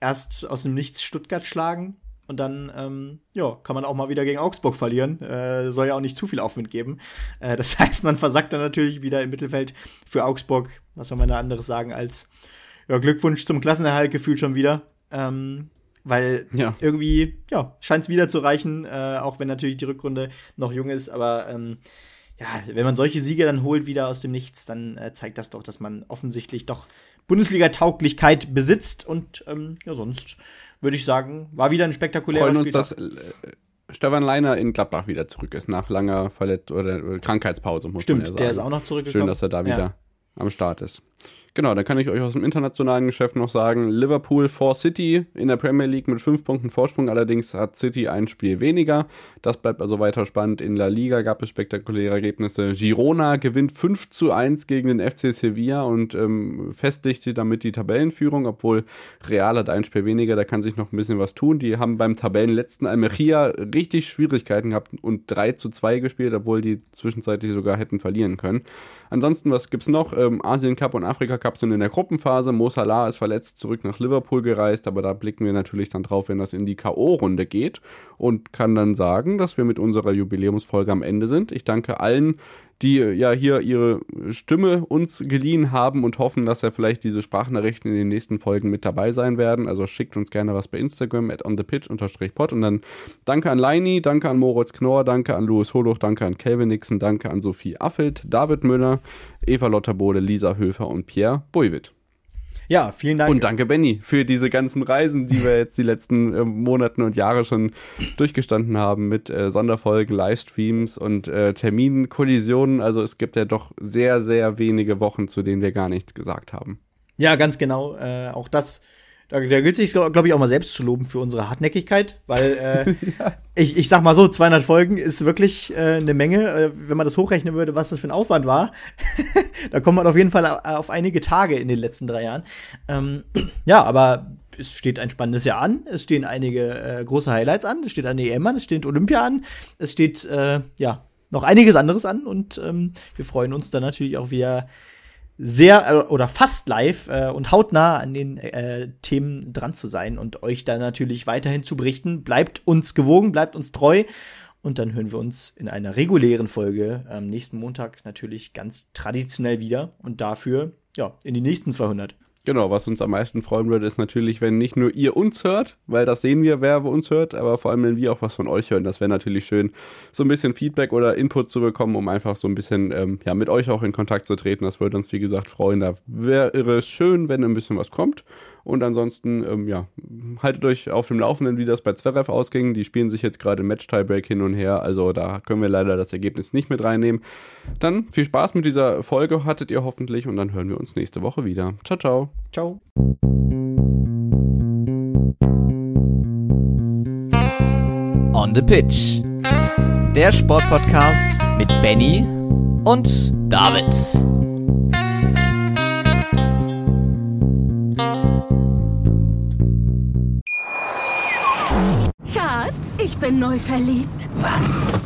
Erst aus dem Nichts Stuttgart schlagen und dann ähm, ja, kann man auch mal wieder gegen Augsburg verlieren. Äh, soll ja auch nicht zu viel Aufwind geben. Äh, das heißt, man versackt dann natürlich wieder im Mittelfeld für Augsburg. Was soll man da anderes sagen als ja, Glückwunsch zum Klassenerhalt gefühlt schon wieder. Ähm, weil ja. irgendwie, ja, scheint es wieder zu reichen, äh, auch wenn natürlich die Rückrunde noch jung ist, aber ähm, ja, wenn man solche Siege dann holt wieder aus dem Nichts, dann äh, zeigt das doch, dass man offensichtlich doch Bundesliga-Tauglichkeit besitzt und ähm, ja, sonst würde ich sagen, war wieder ein spektakulärer Freuen uns, dass äh, Stefan Leiner in Gladbach wieder zurück ist, nach langer Verletz- oder Krankheitspause, muss Stimmt, man ja sagen. der ist auch noch zurückgekommen. Schön, dass er da wieder ja. am Start ist. Genau, dann kann ich euch aus dem internationalen Geschäft noch sagen, Liverpool vor City in der Premier League mit fünf Punkten Vorsprung, allerdings hat City ein Spiel weniger. Das bleibt also weiter spannend. In La Liga gab es spektakuläre Ergebnisse. Girona gewinnt 5 zu 1 gegen den FC Sevilla und ähm, festigte damit die Tabellenführung, obwohl Real hat ein Spiel weniger, da kann sich noch ein bisschen was tun. Die haben beim Tabellenletzten Almeria richtig Schwierigkeiten gehabt und 3 zu 2 gespielt, obwohl die zwischenzeitlich sogar hätten verlieren können. Ansonsten, was gibt's noch? Ähm, Asien Cup und Afrika Cup sind in der Gruppenphase. Mo Salah ist verletzt zurück nach Liverpool gereist, aber da blicken wir natürlich dann drauf, wenn das in die K.O.-Runde geht und kann dann sagen, dass wir mit unserer Jubiläumsfolge am Ende sind. Ich danke allen, die äh, ja hier ihre Stimme uns geliehen haben und hoffen, dass ja vielleicht diese Sprachnachrichten in den nächsten Folgen mit dabei sein werden. Also schickt uns gerne was bei Instagram at onthepitch-pod und dann danke an Leini, danke an Moritz Knorr, danke an Louis Holoch, danke an Kelvin Nixon, danke an Sophie Affelt, David Müller, Eva Lotterbode, Lisa Höfer und Pierre Buiwitt. Ja, vielen Dank. Und danke, Benny, für diese ganzen Reisen, die wir jetzt die letzten äh, Monate und Jahre schon durchgestanden haben mit äh, Sonderfolgen, Livestreams und äh, Terminkollisionen. Also es gibt ja doch sehr, sehr wenige Wochen, zu denen wir gar nichts gesagt haben. Ja, ganz genau. Äh, auch das da, da gilt sich, glaube ich, auch mal selbst zu loben für unsere Hartnäckigkeit, weil äh, ja. ich, ich sag mal so, 200 Folgen ist wirklich äh, eine Menge. Äh, wenn man das hochrechnen würde, was das für ein Aufwand war, da kommt man auf jeden Fall auf einige Tage in den letzten drei Jahren. Ähm, ja, aber es steht ein spannendes Jahr an. Es stehen einige äh, große Highlights an. Es steht eine EM an. Es steht Olympia an. Es steht, äh, ja, noch einiges anderes an. Und ähm, wir freuen uns dann natürlich auch wieder sehr äh, oder fast live äh, und hautnah an den äh, Themen dran zu sein und euch da natürlich weiterhin zu berichten. Bleibt uns gewogen, bleibt uns treu. Und dann hören wir uns in einer regulären Folge am nächsten Montag natürlich ganz traditionell wieder und dafür ja in die nächsten 200. Genau, was uns am meisten freuen würde, ist natürlich, wenn nicht nur ihr uns hört, weil das sehen wir, wer uns hört, aber vor allem, wenn wir auch was von euch hören. Das wäre natürlich schön, so ein bisschen Feedback oder Input zu bekommen, um einfach so ein bisschen ähm, ja, mit euch auch in Kontakt zu treten. Das würde uns, wie gesagt, freuen. Da wäre es schön, wenn ein bisschen was kommt. Und ansonsten, ähm, ja, haltet euch auf dem Laufenden, wie das bei Zverev ausging. Die spielen sich jetzt gerade Match-Tiebreak hin und her. Also da können wir leider das Ergebnis nicht mit reinnehmen. Dann viel Spaß mit dieser Folge hattet ihr hoffentlich und dann hören wir uns nächste Woche wieder. Ciao, ciao. Ciao. On the Pitch. Der Sportpodcast mit Benny und David. Schatz, ich bin neu verliebt. Was?